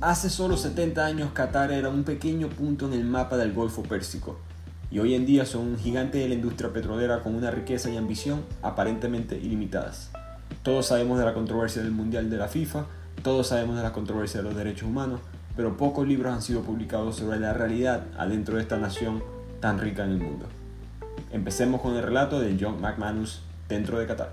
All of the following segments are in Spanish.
Hace solo 70 años Qatar era un pequeño punto en el mapa del Golfo Pérsico y hoy en día son un gigante de la industria petrolera con una riqueza y ambición aparentemente ilimitadas. Todos sabemos de la controversia del Mundial de la FIFA, todos sabemos de la controversia de los derechos humanos, pero pocos libros han sido publicados sobre la realidad adentro de esta nación tan rica en el mundo. Empecemos con el relato de John McManus dentro de Qatar.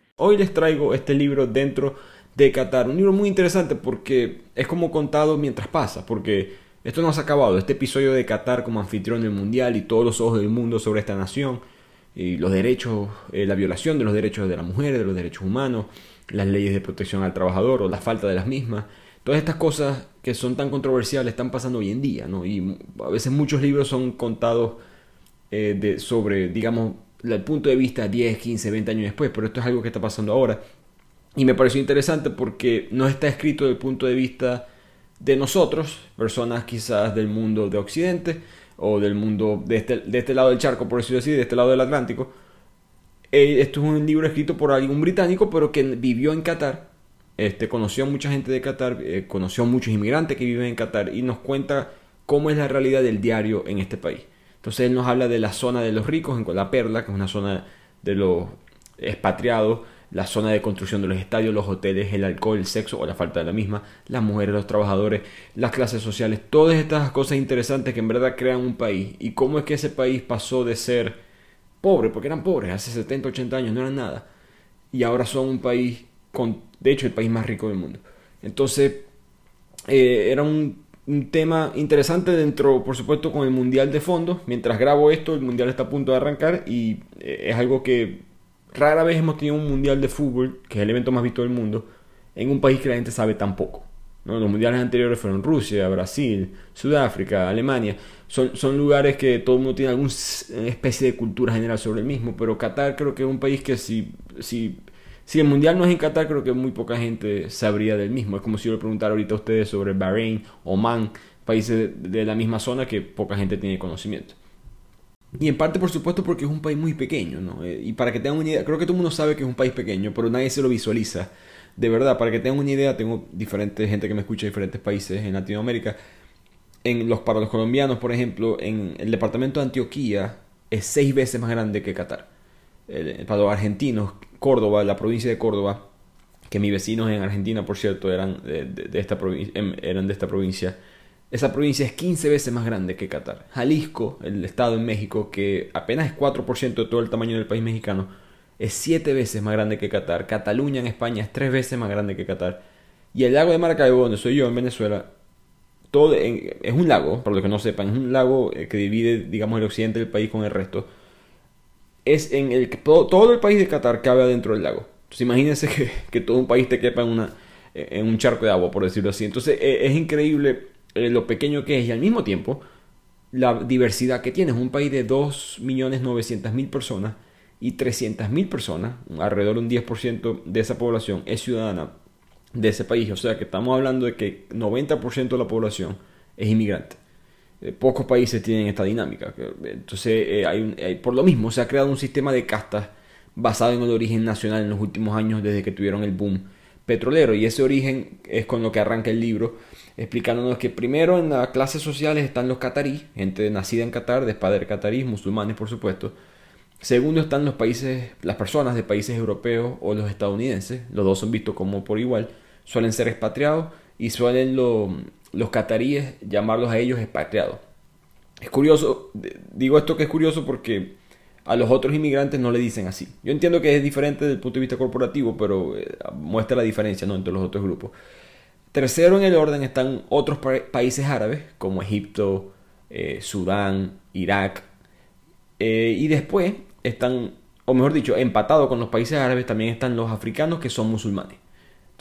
Hoy les traigo este libro dentro de Qatar, un libro muy interesante porque es como contado mientras pasa, porque esto no se ha acabado, este episodio de Qatar como anfitrión del mundial y todos los ojos del mundo sobre esta nación y los derechos, eh, la violación de los derechos de la mujer, de los derechos humanos, las leyes de protección al trabajador o la falta de las mismas. Todas estas cosas que son tan controversiales están pasando hoy en día, ¿no? Y a veces muchos libros son contados eh, de, sobre, digamos, el punto de vista 10, 15, 20 años después, pero esto es algo que está pasando ahora. Y me pareció interesante porque no está escrito desde el punto de vista de nosotros, personas quizás del mundo de Occidente o del mundo de este, de este lado del charco, por decirlo así, de este lado del Atlántico. Eh, esto es un libro escrito por alguien británico, pero que vivió en Qatar. Este, conoció a mucha gente de Qatar, eh, conoció a muchos inmigrantes que viven en Qatar y nos cuenta cómo es la realidad del diario en este país. Entonces él nos habla de la zona de los ricos, en la Perla, que es una zona de los expatriados, la zona de construcción de los estadios, los hoteles, el alcohol, el sexo o la falta de la misma, las mujeres, los trabajadores, las clases sociales, todas estas cosas interesantes que en verdad crean un país. Y cómo es que ese país pasó de ser pobre, porque eran pobres hace 70, 80 años, no eran nada, y ahora son un país, con, de hecho, el país más rico del mundo. Entonces, eh, era un un tema interesante dentro, por supuesto, con el Mundial de fondo. Mientras grabo esto, el Mundial está a punto de arrancar y eh, es algo que rara vez hemos tenido un Mundial de fútbol, que es el evento más visto del mundo, en un país que la gente sabe tan poco. ¿no? Los mundiales anteriores fueron Rusia, Brasil, Sudáfrica, Alemania. Son, son lugares que todo el mundo tiene alguna especie de cultura general sobre el mismo, pero Qatar creo que es un país que si, si si el mundial no es en Qatar, creo que muy poca gente sabría del mismo. Es como si yo le preguntara ahorita a ustedes sobre Bahrein, Oman, países de la misma zona que poca gente tiene conocimiento. Y en parte, por supuesto, porque es un país muy pequeño, ¿no? Eh, y para que tengan una idea, creo que todo el mundo sabe que es un país pequeño, pero nadie se lo visualiza. De verdad, para que tengan una idea, tengo diferente gente que me escucha de diferentes países en Latinoamérica. En los, para los colombianos, por ejemplo, en el departamento de Antioquía es seis veces más grande que Qatar. para los argentinos, Córdoba, la provincia de Córdoba, que mis vecinos en Argentina, por cierto, eran de, esta, em, eran de esta provincia. Esa provincia es 15 veces más grande que Qatar. Jalisco, el estado en México, que apenas es 4% de todo el tamaño del país mexicano, es 7 veces más grande que Qatar. Cataluña en España es 3 veces más grande que Qatar. Y el lago de Maracaibo, donde soy yo en Venezuela, todo es un lago, para los que no sepan, es un lago eh, que divide, digamos, el occidente del país con el resto es en el que todo, el país de Qatar cabe adentro del lago. Entonces imagínense que, todo un país te quepa en, una, en un charco de agua, por decirlo así. Entonces e, es, increíble eh, lo pequeño que es y al mismo tiempo la diversidad que tiene. Es un país de 2.900.000 personas y 300.000 personas, alrededor de un 10% de esa población es ciudadana de ese país. O sea que estamos hablando de que 90% de la población es inmigrante. Eh, pocos países tienen esta dinámica. Entonces, eh, hay, por lo mismo, se ha creado un sistema de castas basado en el origen nacional en los últimos años desde que tuvieron el boom petrolero. Y ese origen es con lo que arranca el libro, explicándonos que primero en las clases sociales están los catarí, gente nacida en Qatar, de padres catarí, musulmanes por supuesto. Segundo están los países, las personas de países europeos o los estadounidenses, los dos son vistos como por igual, suelen ser expatriados y suelen lo, los cataríes llamarlos a ellos expatriados. Es curioso, digo esto que es curioso porque a los otros inmigrantes no le dicen así. Yo entiendo que es diferente desde el punto de vista corporativo, pero eh, muestra la diferencia ¿no? entre los otros grupos. Tercero en el orden están otros países árabes, como Egipto, eh, Sudán, Irak. Eh, y después están, o mejor dicho, empatados con los países árabes también están los africanos que son musulmanes.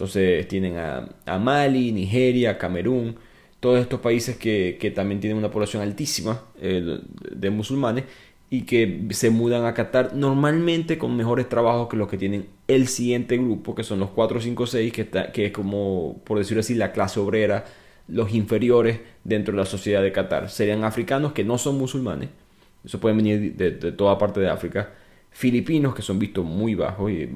Entonces tienen a, Mali, Nigeria, Camerún, todos estos países que, también tienen una población altísima eh, de musulmanes y que se mudan a Qatar normalmente con mejores trabajos que los que tienen el siguiente grupo, que son los 4, 5, 6, que, que es como, por decirlo así, la clase obrera, los inferiores dentro de la sociedad de Qatar. Serían africanos que no son musulmanes, eso pueden venir de, toda parte de África, filipinos que son vistos muy bajos, y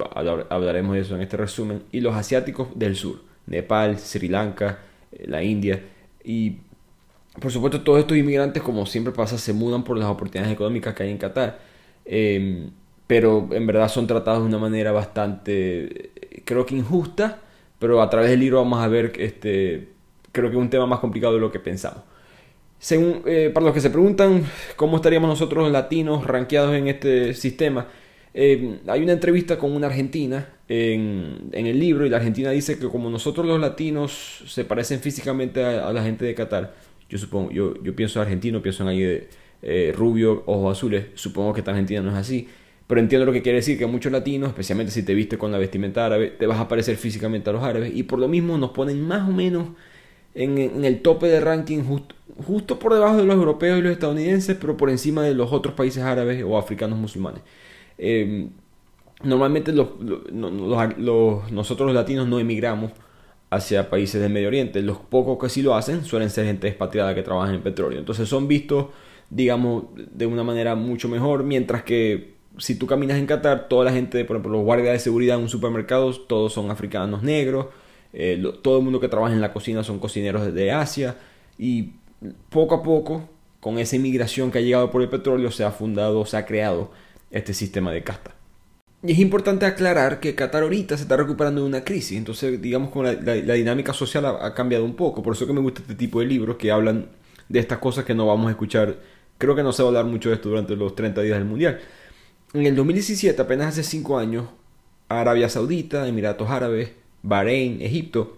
hablaremos de eso en este resumen, y los asiáticos del sur, Nepal, Sri Lanka, eh, la India, y por supuesto, todos estos inmigrantes, como siempre pasa, se mudan por las oportunidades económicas que hay en Qatar. Em, pero en verdad son tratados de una manera bastante, creo que injusta, pero a través del libro vamos a ver, este, creo que es un tema más complicado de lo que pensamos. Según, eh, para los que se preguntan cómo estaríamos nosotros latinos rankeados en este sistema, em, hay una entrevista con una argentina en, en, el libro y la argentina dice que como nosotros los latinos se parecen físicamente a la gente de Qatar, yo supongo, yo, yo pienso argentino, pienso en alguien de eh, rubio, ojos azules, supongo que esta Argentina no es así, pero entiendo lo que quiere decir que muchos latinos, especialmente si te viste con la vestimenta árabe, te vas a parecer físicamente a los árabes y por lo mismo nos ponen más o menos en, el tope de ranking justo por debajo de los europeos y los estadounidenses, pero por encima de los otros países árabes o africanos musulmanes. Em, normalmente los, nosotros los latinos no emigramos hacia países del Medio Oriente. Los pocos que sí lo hacen suelen ser gente expatriada que trabaja en petróleo. Entonces son vistos, digamos, de una manera mucho mejor, mientras que si tú caminas en Qatar, toda la gente, por ejemplo, los guardias de seguridad en un supermercado, todos son africanos negros, eh, todo el mundo que trabaja en la cocina son cocineros de Asia, y poco a poco, con esa inmigración que ha llegado por el petróleo, se ha fundado, se ha creado este sistema de casta. Y es importante aclarar que Qatar ahorita se está recuperando de una crisis, entonces digamos que la, dinámica social ha, cambiado un poco, por eso que me gusta este tipo de libros que hablan de estas cosas que no vamos a escuchar, creo que no se va a hablar mucho de esto durante los 30 días del Mundial. En el 2017, apenas hace 5 años, Arabia Saudita, Emiratos Árabes, Bahrein, Egipto,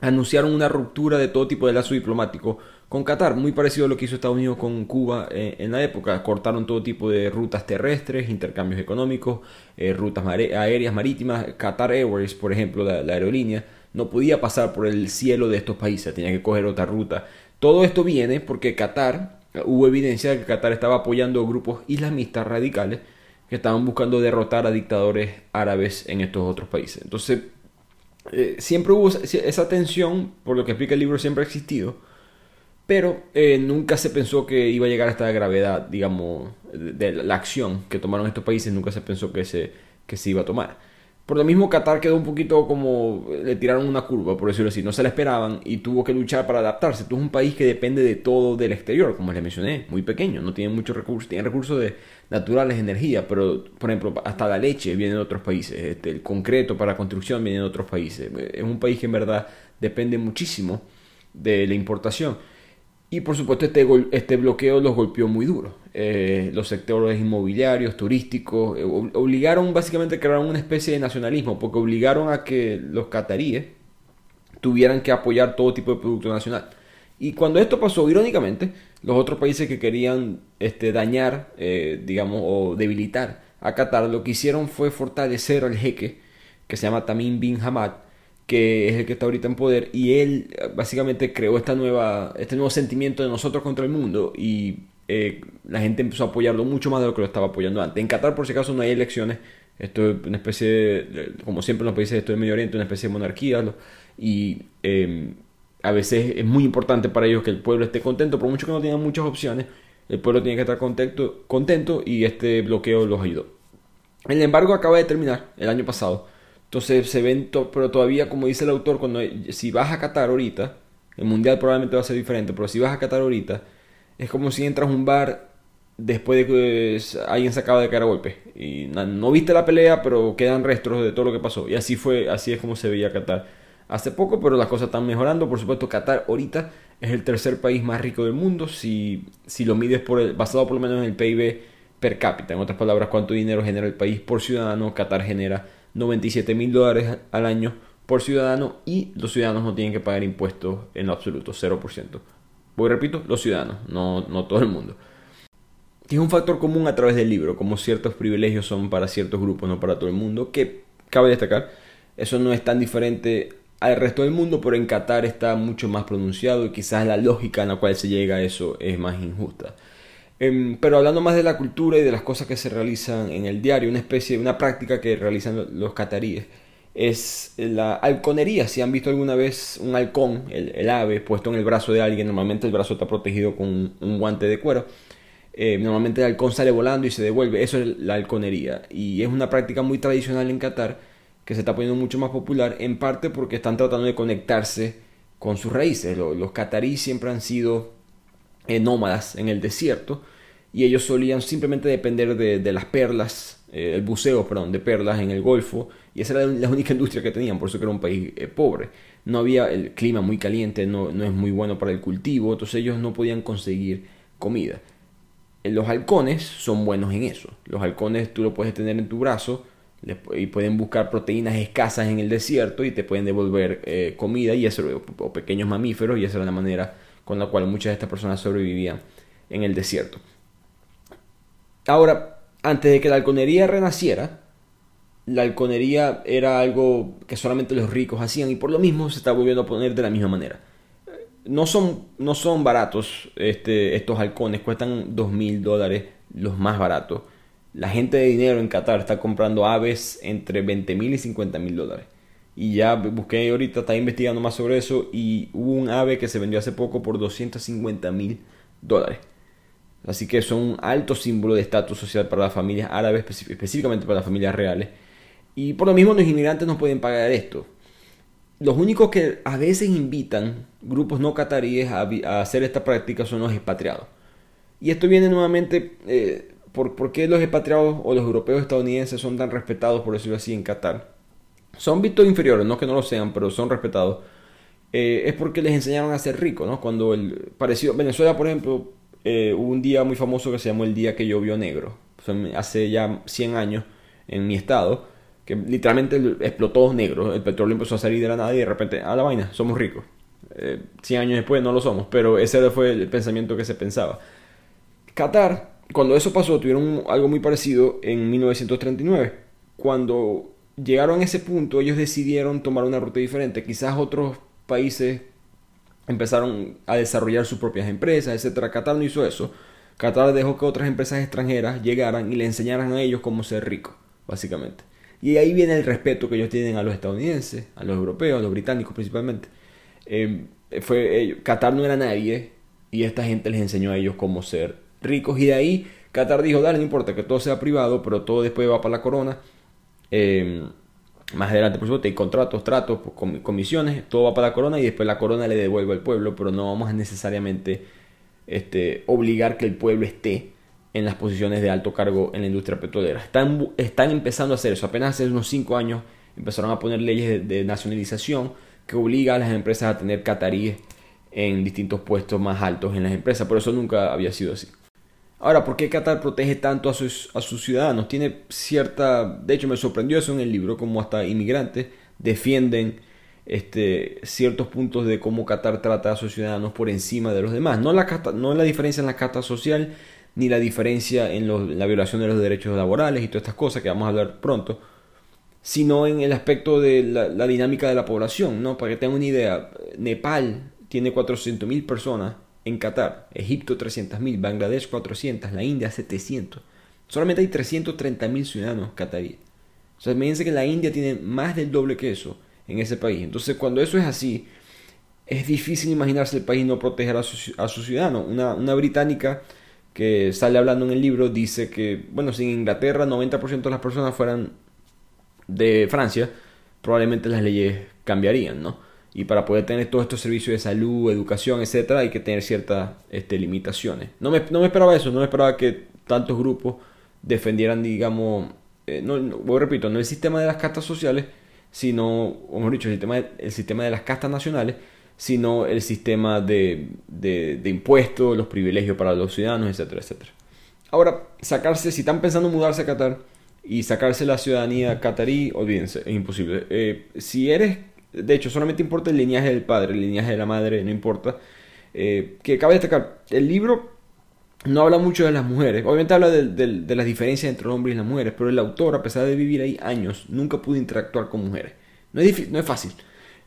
anunciaron una ruptura de todo tipo de lazo diplomático con Qatar, muy parecido a lo que hizo Estados Unidos con Cuba eh, en la época. Cortaron todo tipo de rutas terrestres, intercambios económicos, eh, rutas aéreas, marítimas. Qatar Airways, por ejemplo, la, aerolínea, no podía pasar por el cielo de estos países, tenía que coger otra ruta. Todo esto viene porque Qatar, hubo evidencia de que Qatar estaba apoyando grupos islamistas radicales que estaban buscando derrotar a dictadores árabes en estos otros países. Entonces, eh, siempre hubo esa tensión, por lo que explica el libro, siempre ha existido pero eh, nunca se pensó que iba a llegar a esta gravedad, digamos, de la acción que tomaron estos países, nunca se pensó que se, que se iba a tomar. Por lo mismo, Qatar quedó un poquito como le tiraron una curva, por decirlo así, no se la esperaban y tuvo que luchar para adaptarse. Tú es un país que depende de todo del exterior, como les mencioné, muy pequeño, no tiene muchos recursos, tiene recursos de, naturales, energía, pero por ejemplo, hasta la leche viene de otros países, este, el concreto para construcción viene de otros países. Es un país que en verdad depende muchísimo de la importación. Y por supuesto este, este bloqueo los golpeó muy duro. Eh, los sectores inmobiliarios, turísticos, eh, obligaron básicamente a crear una especie de nacionalismo, porque obligaron a que los cataríes tuvieran que apoyar todo tipo de producto nacional. Y cuando esto pasó, irónicamente, los otros países que querían este, dañar, eh, digamos, o debilitar a Qatar, lo que hicieron fue fortalecer al jeque, que se llama Tamim bin Hamad, que es el que está ahorita en poder, y él eh, básicamente creó esta nueva, este nuevo sentimiento de nosotros contra el mundo, y eh, la gente empezó a apoyarlo mucho más de lo que lo estaba apoyando antes. En Qatar, por si acaso, no hay elecciones, esto es una especie, de, como siempre en los países de esto del Medio Oriente, una especie de monarquía, y em, a veces es muy importante para ellos que el pueblo esté contento, por mucho que no tengan muchas opciones, el pueblo tiene que estar contento, contento y este bloqueo los ayudó. El embargo acaba de terminar el año pasado entonces se ven, pero todavía, como dice el autor, cuando si vas a Qatar ahorita, el mundial probablemente va a ser diferente, pero si vas a Qatar ahorita, es como si entras a un bar después de que alguien se acaba de caer a golpe. Y no, viste la pelea, pero quedan restos de todo lo que pasó. Y así fue, así es como se veía Qatar hace poco, pero las cosas están mejorando. Por supuesto, Qatar ahorita es el tercer país más rico del mundo, si, si lo mides por el, basado por lo menos en el PIB per cápita. En otras palabras, cuánto dinero genera el país por ciudadano, Qatar genera 97 mil dólares al año por ciudadano y los ciudadanos no tienen que pagar impuestos en lo absoluto, 0%. Voy repito, los ciudadanos, no, no todo el mundo. Y es un factor común a través del libro, como ciertos privilegios son para ciertos grupos, no para todo el mundo, que cabe destacar, Eso no es tan diferente al resto del mundo, pero en Qatar está mucho más pronunciado y quizás la lógica en la cual se llega a eso es más injusta. Em, pero hablando más de la cultura y de las cosas que se realizan en el diario, una especie, una práctica que realizan los cataríes es la halconería. Si han visto alguna vez un halcón, el, ave, puesto en el brazo de alguien, normalmente el brazo está protegido con un, guante de cuero. Eh, normalmente el halcón sale volando y se devuelve. Eso es la halconería. Y es una práctica muy tradicional en Qatar que se está poniendo mucho más popular, en parte porque están tratando de conectarse con sus raíces. Los, los cataríes siempre han sido eh, nómadas en el desierto y ellos solían simplemente depender de, las perlas, eh, el buceo, perdón, de perlas en el Golfo y esa era la única industria que tenían, por eso que era un país eh, pobre. No había el clima muy caliente, no, no es muy bueno para el cultivo, entonces ellos no podían conseguir comida. Los halcones son buenos en eso. Los halcones tú lo puedes tener en tu brazo y pueden buscar proteínas escasas en el desierto y te pueden devolver comida y eso, o pequeños mamíferos y esa era la manera con la cual muchas de estas personas sobrevivían en el desierto. Ahora, antes de que la halconería renaciera, la halconería era algo que solamente los ricos hacían y por lo mismo se está volviendo a poner de la misma manera. No son, no son baratos este, estos halcones, cuestan dos mil dólares los más baratos. La gente de dinero en Qatar está comprando aves entre 20 mil y 50 mil dólares. Y ya busqué ahorita, está investigando más sobre eso y hubo un ave que se vendió hace poco por 250 mil dólares. Así que son un alto símbolo de estatus social para las familias árabes, específicamente para las familias reales. Y por lo mismo los inmigrantes no pueden pagar esto. Los únicos que a veces invitan grupos no cataríes a, hacer esta práctica son los expatriados. Y esto viene nuevamente eh, por, por qué los expatriados o los europeos estadounidenses son tan respetados, por decirlo así, en Qatar son vistos inferiores, no que no lo sean, pero son respetados, eh, es porque les enseñaron a ser ricos, ¿no? Cuando el parecido, Venezuela, por ejemplo, eh, hubo un día muy famoso que se llamó el día que llovió negro, hace ya 100 años en mi estado, que literalmente explotó negro, el petróleo empezó a salir de la nada y de repente, a la vaina, somos ricos. 100 eh, años después no lo somos, pero ese fue el pensamiento que se pensaba. Qatar, cuando eso pasó, tuvieron algo muy parecido en 1939, cuando llegaron a ese punto, ellos decidieron tomar una ruta diferente. Quizás otros países empezaron a desarrollar sus propias empresas, etc. Qatar no hizo eso. Qatar dejó que otras empresas extranjeras llegaran y le enseñaran a ellos cómo ser ricos, básicamente. Y ahí viene el respeto que ellos tienen a los estadounidenses, a los europeos, a los británicos principalmente. Eh, fue, eh, Qatar no era nadie y esta gente les enseñó a ellos cómo ser ricos. Y de ahí Qatar dijo, dale, no importa que todo sea privado, pero todo después va para la corona Em, más adelante, por supuesto, hay contratos, tratos, comisiones, todo va para la corona y después la corona le devuelve al pueblo, pero no vamos a necesariamente este, obligar que el pueblo esté en las posiciones de alto cargo en la industria petrolera. Están, están empezando a hacer eso. Apenas hace unos 5 años empezaron a poner leyes de, nacionalización que obliga a las empresas a tener cataríes en distintos puestos más altos en las empresas. Por eso nunca había sido así. Ahora, ¿por qué Qatar protege tanto a sus, a sus ciudadanos? Tiene cierta... De hecho, me sorprendió eso en el libro, como hasta inmigrantes defienden este, ciertos puntos de cómo Qatar trata a sus ciudadanos por encima de los demás. No la, no la diferencia en la casta social, ni la diferencia en la violación de los derechos laborales y todas estas cosas que vamos a hablar pronto, sino en el aspecto de la, la dinámica de la población. ¿no? Para que tengan una idea, Nepal tiene 400.000 personas en Qatar, Egipto 300.000, Bangladesh 400, la India 700. Solamente hay 330.000 ciudadanos cataríes. O sea, imagínense que la India tiene más del doble que eso en ese país. Entonces, cuando eso es así, es difícil imaginarse el país no proteger a sus a su ciudadanos. Una, una británica que sale hablando en el libro dice que, bueno, si en Inglaterra 90% de las personas fueran de Francia, probablemente las leyes cambiarían, ¿no? Y para poder tener todos estos servicios de salud, educación, etcétera, hay que tener ciertas este, limitaciones. No me, no me, esperaba eso, no me esperaba que tantos grupos defendieran, digamos, eh, no, repito, no el sistema de las castas sociales, sino, o mejor dicho, el sistema, de, el sistema de las castas nacionales, sino el sistema de, de, impuestos, los privilegios para los ciudadanos, etcétera, etcétera. Ahora, sacarse, si están pensando en mudarse a Qatar y sacarse la ciudadanía qatarí, olvídense, es imposible. Eh, si eres de hecho, solamente importa el linaje del padre, el linaje de la madre, no importa. Eh, que cabe destacar, el libro no habla mucho de las mujeres. Obviamente habla de, las diferencias entre los hombres y las mujeres, pero el autor, a pesar de vivir ahí años, nunca pudo interactuar con mujeres. No es, no es fácil.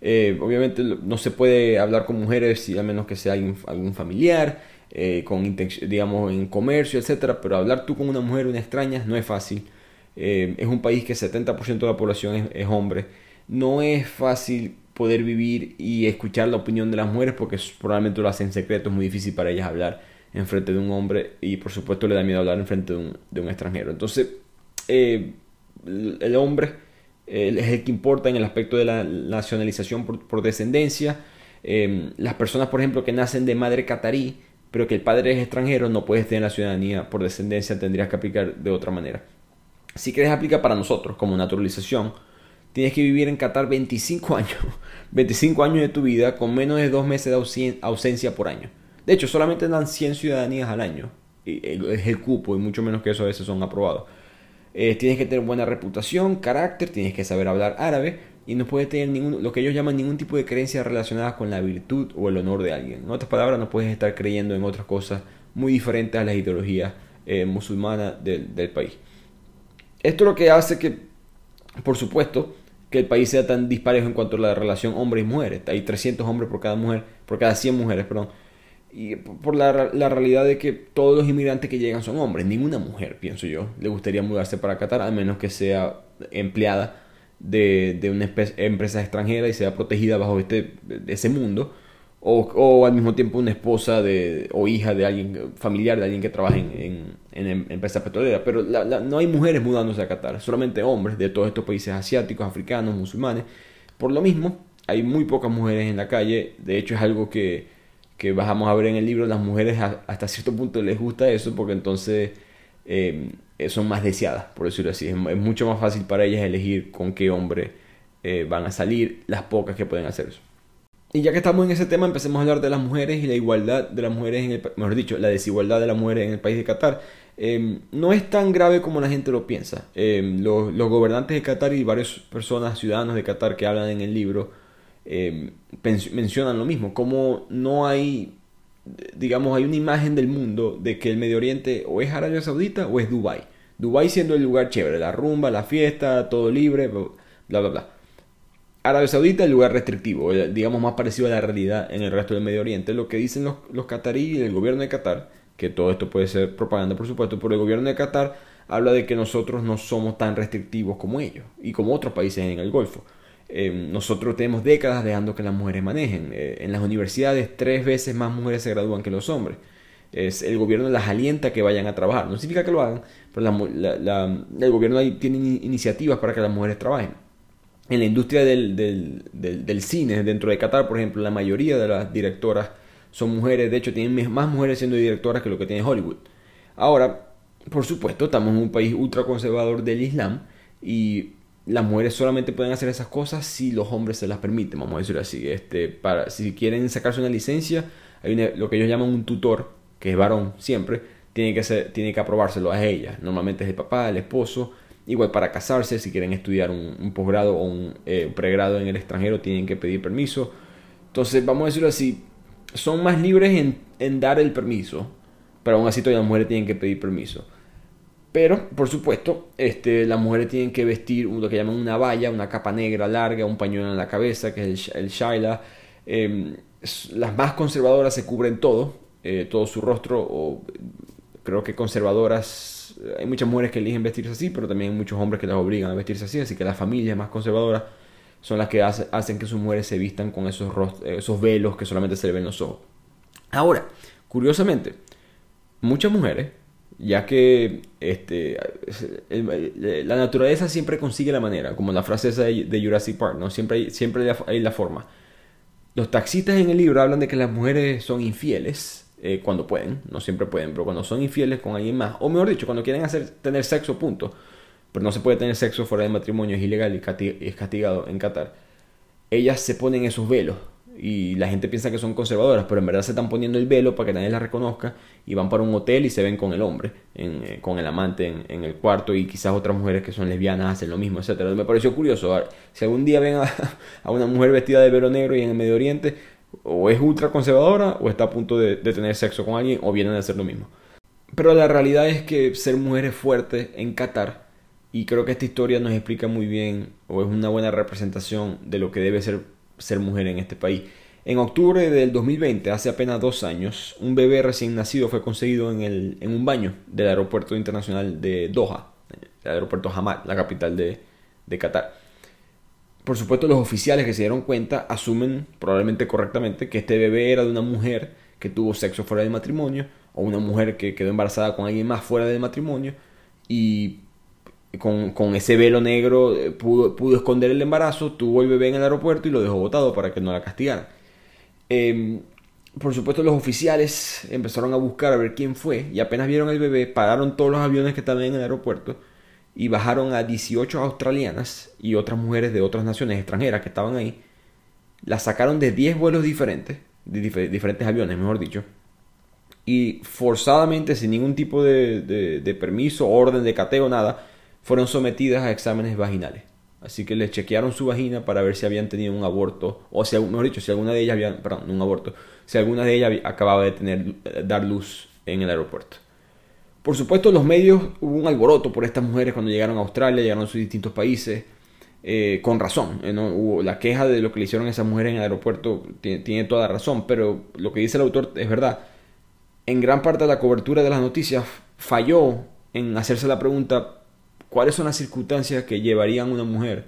Eh, obviamente no se puede hablar con mujeres a menos que sea algún, familiar, eh, con digamos en comercio, etcétera, pero hablar tú con una mujer, una extraña, no es fácil. Eh, es un país que 70% de la población es, hombre. No es fácil poder vivir y escuchar la opinión de las mujeres porque probablemente lo hacen en secreto, es muy difícil para ellas hablar en frente de un hombre y por supuesto le da miedo hablar en frente de un, de un extranjero. Entonces, el hombre es el que importa en el aspecto de la nacionalización por, descendencia. Em, las personas, por ejemplo, que nacen de madre catarí, pero que el padre es extranjero, no puedes tener la ciudadanía por descendencia, tendrías que aplicar de otra manera. Si quieres aplicar para nosotros como naturalización, tienes que vivir en Qatar 25 años, 25 años de tu vida con menos de dos meses de ausencia por año. De hecho, solamente dan 100 ciudadanías al año. Es el cupo y mucho menos que eso a veces son aprobados. Eh, tienes que tener buena reputación, carácter, tienes que saber hablar árabe y no puedes tener ningún, lo que ellos llaman ningún tipo de creencia relacionada con la virtud o el honor de alguien. En otras palabras, no puedes estar creyendo en otras cosas muy diferentes a las ideologías eh, musulmanas del, del país. Esto es lo que hace que, por supuesto, que el país sea tan disparejo en cuanto a la relación hombres y mujeres. Hay 300 hombres por cada mujer, por cada 100 mujeres, perdón y por la, la, realidad de que todos los inmigrantes que llegan son hombres, ninguna mujer, pienso yo, le gustaría mudarse para Qatar, a menos que sea empleada de, de una empresa extranjera y sea protegida bajo este, ese mundo, o, al mismo tiempo una esposa de, o hija de alguien, familiar de alguien que trabaja en, en, en empresa petrolera. Pero no hay mujeres mudándose a Qatar, solamente hombres de todos estos países asiáticos, africanos, musulmanes. Por lo mismo, hay muy pocas mujeres en la calle, de hecho es algo que que vamos a ver en el libro, las mujeres hasta cierto punto les gusta eso porque entonces eh, son más deseadas, por decirlo así. Es, mucho más fácil para ellas elegir con qué hombre eh, van a salir las pocas que pueden hacer eso. Y ya que estamos en ese tema, empecemos a hablar de las mujeres y la igualdad de las mujeres, en el, mejor dicho, la desigualdad de las mujeres en el país de Qatar. Em, no es tan grave como la gente lo piensa. Em, los, los, gobernantes de Qatar y varias personas, ciudadanos de Qatar que hablan en el libro, eh, mencionan lo mismo, como no hay, digamos, hay una imagen del mundo de que el Medio Oriente o es Arabia Saudita o es Dubai. Dubai siendo el lugar chévere, la rumba, la fiesta, todo libre, bla, bla, bla. Arabia Saudita el lugar restrictivo, digamos más parecido a la realidad en el resto del Medio Oriente. Lo que dicen los, los cataríes y el gobierno de Qatar, que todo esto puede ser propaganda por supuesto, pero el gobierno de Qatar habla de que nosotros no somos tan restrictivos como ellos y como otros países en el Golfo. Eh, nosotros tenemos décadas dejando que las mujeres manejen. Eh, en las universidades tres veces más mujeres se gradúan que los hombres. Es, el gobierno las alienta que vayan a trabajar. No significa que lo hagan, pero el gobierno tiene iniciativas para que las mujeres trabajen. En la industria del, del, cine, dentro de Qatar, por ejemplo, la mayoría de las directoras son mujeres. De hecho, tienen más mujeres siendo directoras que lo que tiene Hollywood. Ahora, por supuesto, estamos en un país ultra conservador del Islam y las mujeres solamente pueden hacer esas cosas si los hombres se las permiten, vamos a decirlo así. Este, para, si quieren sacarse una licencia, hay lo que ellos llaman un tutor, que es varón siempre, tiene que, ser, tiene que aprobárselo a ella. Normalmente es el papá, el esposo. Igual para casarse, si quieren estudiar un, posgrado o un eh, pregrado en el extranjero, tienen que pedir permiso. Entonces, vamos a decirlo así, son más libres en, dar el permiso, pero aún así todavía las mujeres tienen que pedir permiso. Pero, por supuesto, este, las mujeres tienen que vestir lo que llaman una valla, una capa negra larga, un pañuelo en la cabeza, que es el, shaila. Em, las más conservadoras se cubren todo, eh, todo su rostro, o creo que conservadoras, hay muchas mujeres que eligen vestirse así, pero también hay muchos hombres que las obligan a vestirse así, así que las familias más conservadoras son las que hacen que sus mujeres se vistan con esos, esos velos que solamente se le ven los ojos. Ahora, curiosamente, muchas mujeres ya que este, la naturaleza siempre consigue la manera, como la frase esa de Jurassic Park, ¿no? Siempre hay, siempre hay la forma. Los taxistas en el libro hablan de que las mujeres son infieles eh, cuando pueden, no siempre pueden, pero cuando son infieles con alguien más, o mejor dicho, cuando quieren hacer, tener sexo, punto, pero no se puede tener sexo fuera de matrimonio, es ilegal y es castigado en Qatar, ellas se ponen esos velos y la gente piensa que son conservadoras, pero en verdad se están poniendo el velo para que nadie las reconozca y van para un hotel y se ven con el hombre, eh, con el amante en, el cuarto y quizás otras mujeres que son lesbianas hacen lo mismo, etc. Me pareció curioso, si algún día ven a, una mujer vestida de velo negro y en el Medio Oriente, o es ultra conservadora o está a punto de, tener sexo con alguien o vienen a hacer lo mismo. Pero la realidad es que ser mujeres fuertes en Qatar Y creo que esta historia nos explica muy bien, o es una buena representación de lo que debe ser ser mujer en este país. En octubre del 2020, hace apenas dos años, un bebé recién nacido fue conseguido en, el, en un baño del aeropuerto internacional de Doha, el aeropuerto Hamad, la capital de, de Qatar. Por supuesto, los oficiales que se dieron cuenta asumen, probablemente correctamente, que este bebé era de una mujer que tuvo sexo fuera del matrimonio, o una mujer que quedó embarazada con alguien más fuera del matrimonio, y con, con ese velo negro eh, pudo, pudo esconder el embarazo, tuvo el bebé en el aeropuerto y lo dejó botado para que no la castigaran. Em, por supuesto los oficiales empezaron a buscar a ver quién fue y apenas vieron el bebé, pararon todos los aviones que estaban en el aeropuerto y bajaron a 18 australianas y otras mujeres de otras naciones extranjeras que estaban ahí. Las sacaron de 10 vuelos diferentes, de diferentes aviones, mejor dicho. Y forzadamente, sin ningún tipo de, de, permiso, orden de cateo, nada, fueron sometidas a exámenes vaginales. Así que les chequearon su vagina para ver si habían tenido un aborto, o si, mejor dicho, si alguna de ellas había, perdón, un aborto, si alguna de ellas acababa de tener, eh, dar luz en el aeropuerto. Por supuesto, los medios hubo un alboroto por estas mujeres cuando llegaron a Australia, llegaron a sus distintos países, eh, con razón. Eh, hubo, la queja de lo que le hicieron a esas mujeres en el aeropuerto tiene, toda razón, pero lo que dice el autor es verdad. En gran parte de la cobertura de las noticias falló en hacerse la pregunta ¿Cuáles son las circunstancias que llevarían a una mujer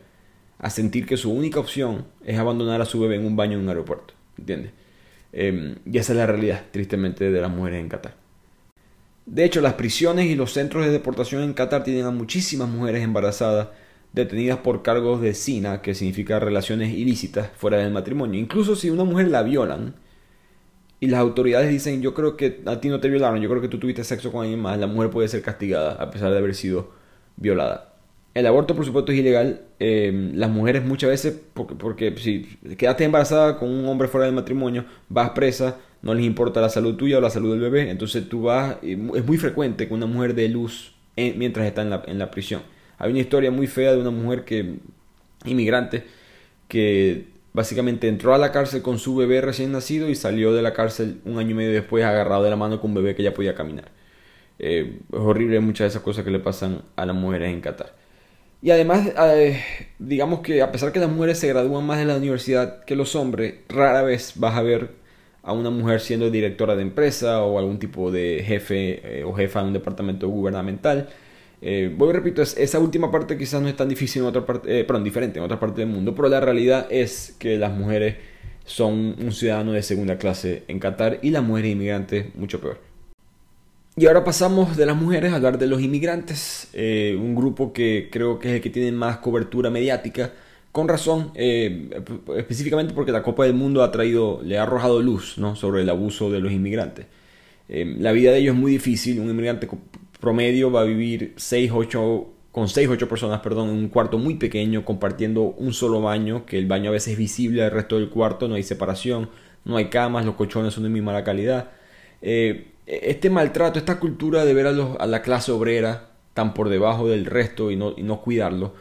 a sentir que su única opción es abandonar a su bebé en un baño en un aeropuerto? ¿Entiendes? Em, y esa es la realidad, tristemente, de las mujeres en Qatar. De hecho, las prisiones y los centros de deportación en Qatar tienen a muchísimas mujeres embarazadas detenidas por cargos de SINA, que significa relaciones ilícitas fuera del matrimonio. Incluso si una mujer la violan y las autoridades dicen, yo creo que a ti no te violaron, yo creo que tú tuviste sexo con alguien más, la mujer puede ser castigada a pesar de haber sido violada. El aborto, por supuesto, es ilegal. Eh, las mujeres muchas veces, porque, porque, si quedaste embarazada con un hombre fuera del matrimonio, vas presa, no les importa la salud tuya o la salud del bebé, entonces tú vas, es muy frecuente que una mujer dé luz mientras está en la, en la prisión. Hay una historia muy fea de una mujer que, inmigrante, que básicamente entró a la cárcel con su bebé recién nacido y salió de la cárcel un año y medio después agarrado de la mano con un bebé que ya podía caminar. Eh, es horrible muchas de esas cosas que le pasan a las mujeres en Qatar. Y además, eh, digamos que a pesar que las mujeres se gradúan más en la universidad que los hombres, rara vez vas a ver a una mujer siendo directora de empresa o algún tipo de jefe eh, o jefa en un departamento gubernamental. voy repito, esa última parte quizás no es tan difícil en otra parte, perdón, diferente en otra parte del mundo, pero la realidad es que las mujeres son un ciudadano de segunda clase en Qatar y las mujeres inmigrantes mucho peor. Y ahora pasamos de las mujeres a hablar de los inmigrantes, eh, un grupo que creo que es el que tiene más cobertura mediática, con razón, eh, específicamente porque la Copa del Mundo ha traído, le ha arrojado luz ¿no? sobre el abuso de los inmigrantes. Eh, la vida de ellos es muy difícil, un inmigrante promedio va a vivir 6, 8, con 6, 8 personas perdón, en un cuarto muy pequeño, compartiendo un solo baño, que el baño a veces es visible al resto del cuarto, no hay separación, no hay camas, los colchones son de muy mala calidad. Eh, este maltrato, esta cultura de ver a, la clase obrera tan por debajo del resto y no, y no cuidarlo,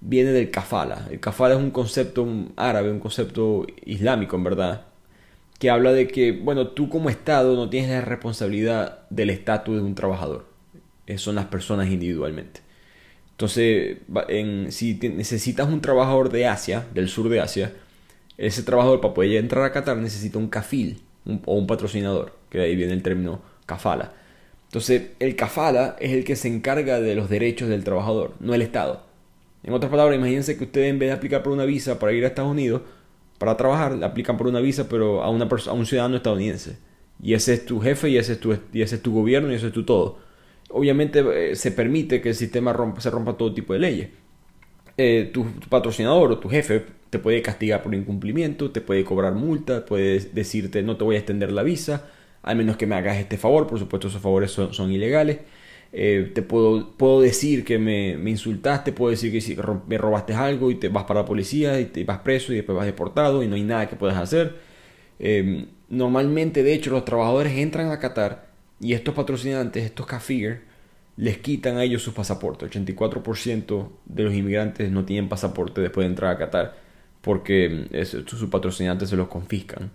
viene del kafala. El kafala es un concepto árabe, un concepto islámico en verdad, que habla de que, bueno, tú como Estado no tienes la responsabilidad del estatus de un trabajador. son las personas individualmente. Entonces, en, si necesitas un trabajador de Asia, del sur de Asia, ese trabajador para poder entrar a Qatar necesita un kafil o un patrocinador, que de ahí viene el término kafala. Entonces, el kafala es el que se encarga de los derechos del trabajador, no el Estado. En otras palabras, imagínense que ustedes en vez de aplicar por una visa para ir a Estados Unidos, para trabajar, le aplican por una visa, pero a, una a un ciudadano estadounidense. Y ese es tu jefe, y ese es tu, y ese es tu gobierno, y ese es tu todo. Obviamente eh, se permite que el sistema se rompa todo tipo de leyes. Eh, tu, patrocinador o tu jefe te puede castigar por incumplimiento, te puede cobrar multa, puede decirte no te voy a extender la visa, al menos que me hagas este favor, por supuesto esos favores son, ilegales. Eh, te puedo, puedo decir que me, me, insultaste, puedo decir que si me robaste algo y te vas para la policía y te vas preso y después vas deportado y no hay nada que puedas hacer. Eh, normalmente, de hecho, los trabajadores entran a Qatar y estos patrocinantes, estos kafir, les quitan a ellos sus pasaportes. 84% de los inmigrantes no tienen pasaporte después de entrar a Qatar porque sus patrocinantes se los confiscan.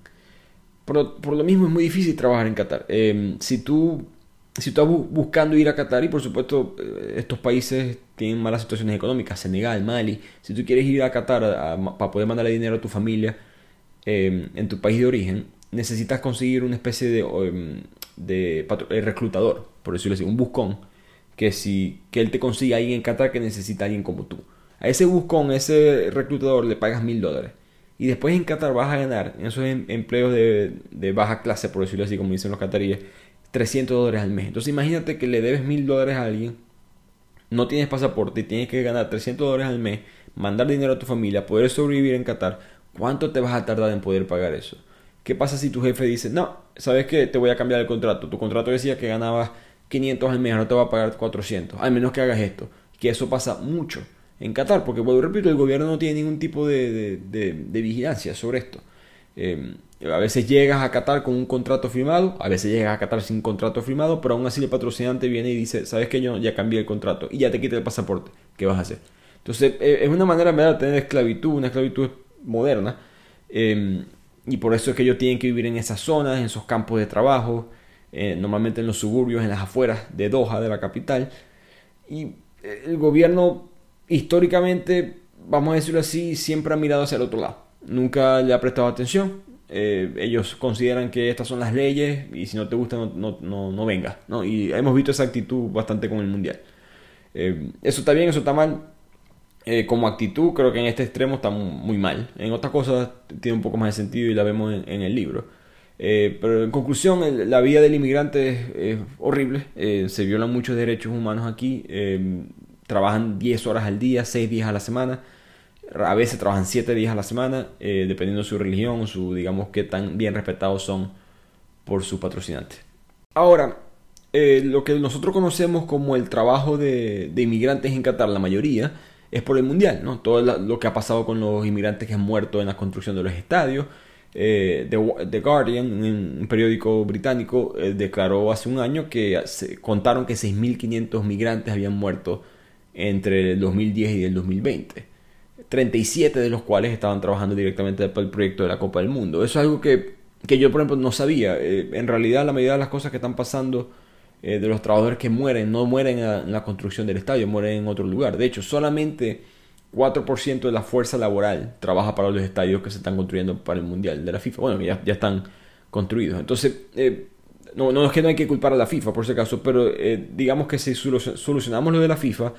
Por, por, lo mismo es muy difícil trabajar en Qatar. Em, si tú si estás buscando ir a Qatar, y por supuesto eh, estos países tienen malas situaciones económicas, Senegal, Mali, si tú quieres ir a Qatar para poder mandarle dinero a tu familia em, en tu país de origen, necesitas conseguir una especie de, em, de, eh, reclutador, por decirlo así, un buscón, que, si, que él te consiga alguien en Qatar que necesita a alguien como tú. A ese buscón, a ese reclutador le pagas mil dólares. Y después en Qatar vas a ganar, en esos em, empleos de, de baja clase, por decirlo así, como dicen los cataríes, 300 dólares al mes. Entonces imagínate que le debes 1000 dólares a alguien, no tienes pasaporte y tienes que ganar 300 dólares al mes, mandar dinero a tu familia, poder sobrevivir en Qatar. ¿Cuánto te vas a tardar en poder pagar eso? ¿Qué pasa si tu jefe dice, no, sabes que te voy a cambiar el contrato? Tu contrato decía que ganabas 500 al mes, ahora te va a pagar 400, al menos que hagas esto. Que eso pasa mucho en Qatar, porque, bueno, repito, el gobierno no tiene ningún tipo de, de vigilancia sobre esto. Eh, a veces llegas a Qatar con un contrato firmado, a veces llegas a Qatar sin contrato firmado, pero aún así el patrocinante viene y dice, sabes que yo ya cambié el contrato y ya te quita el pasaporte, ¿qué vas a hacer? Entonces eh, es una manera de tener esclavitud, una esclavitud moderna, em, y por eso es que ellos tienen que vivir en esas zonas, en esos campos de trabajo, eh, normalmente en los suburbios, en las afueras de Doha, de la capital, y el gobierno históricamente, vamos a decirlo así, siempre ha mirado hacia el otro lado nunca le ha prestado atención. Eh, ellos consideran que estas son las leyes y si no te gusta no, no, no, venga. ¿no? Y hemos visto esa actitud bastante con el Mundial. Eh, eso está bien, eso está mal. Eh, como actitud creo que en este extremo está muy mal. En otras cosas tiene un poco más de sentido y la vemos en, el libro. pero en conclusión, la vida del inmigrante es, horrible. se violan muchos derechos humanos aquí. trabajan 10 horas al día, 6 días a la semana a veces trabajan 7 días a la semana, eh, dependiendo de su religión, su, digamos, qué tan bien respetados son por su patrocinante. Ahora, eh, lo que nosotros conocemos como el trabajo de, inmigrantes en Qatar, la mayoría, es por el mundial, ¿no? Todo lo que ha pasado con los inmigrantes que han muerto en la construcción de los estadios. Eh, The, Guardian, un periódico británico, declaró hace un año que se, contaron que 6.500 migrantes habían muerto entre el 2010 y el 2020. 37 de los cuales estaban trabajando directamente para el proyecto de la Copa del Mundo. Eso es algo que, yo, por ejemplo, no sabía. Eh, en realidad, la mayoría de las cosas que están pasando eh, de los trabajadores que mueren, no mueren en la, construcción del estadio, mueren en otro lugar. De hecho, solamente 4% de la fuerza laboral trabaja para los estadios que se están construyendo para el Mundial de la FIFA. Bueno, ya, ya están construidos. Entonces, eh, no, no es que no hay que culpar a la FIFA, por si acaso, pero digamos que si solucionamos lo de la FIFA,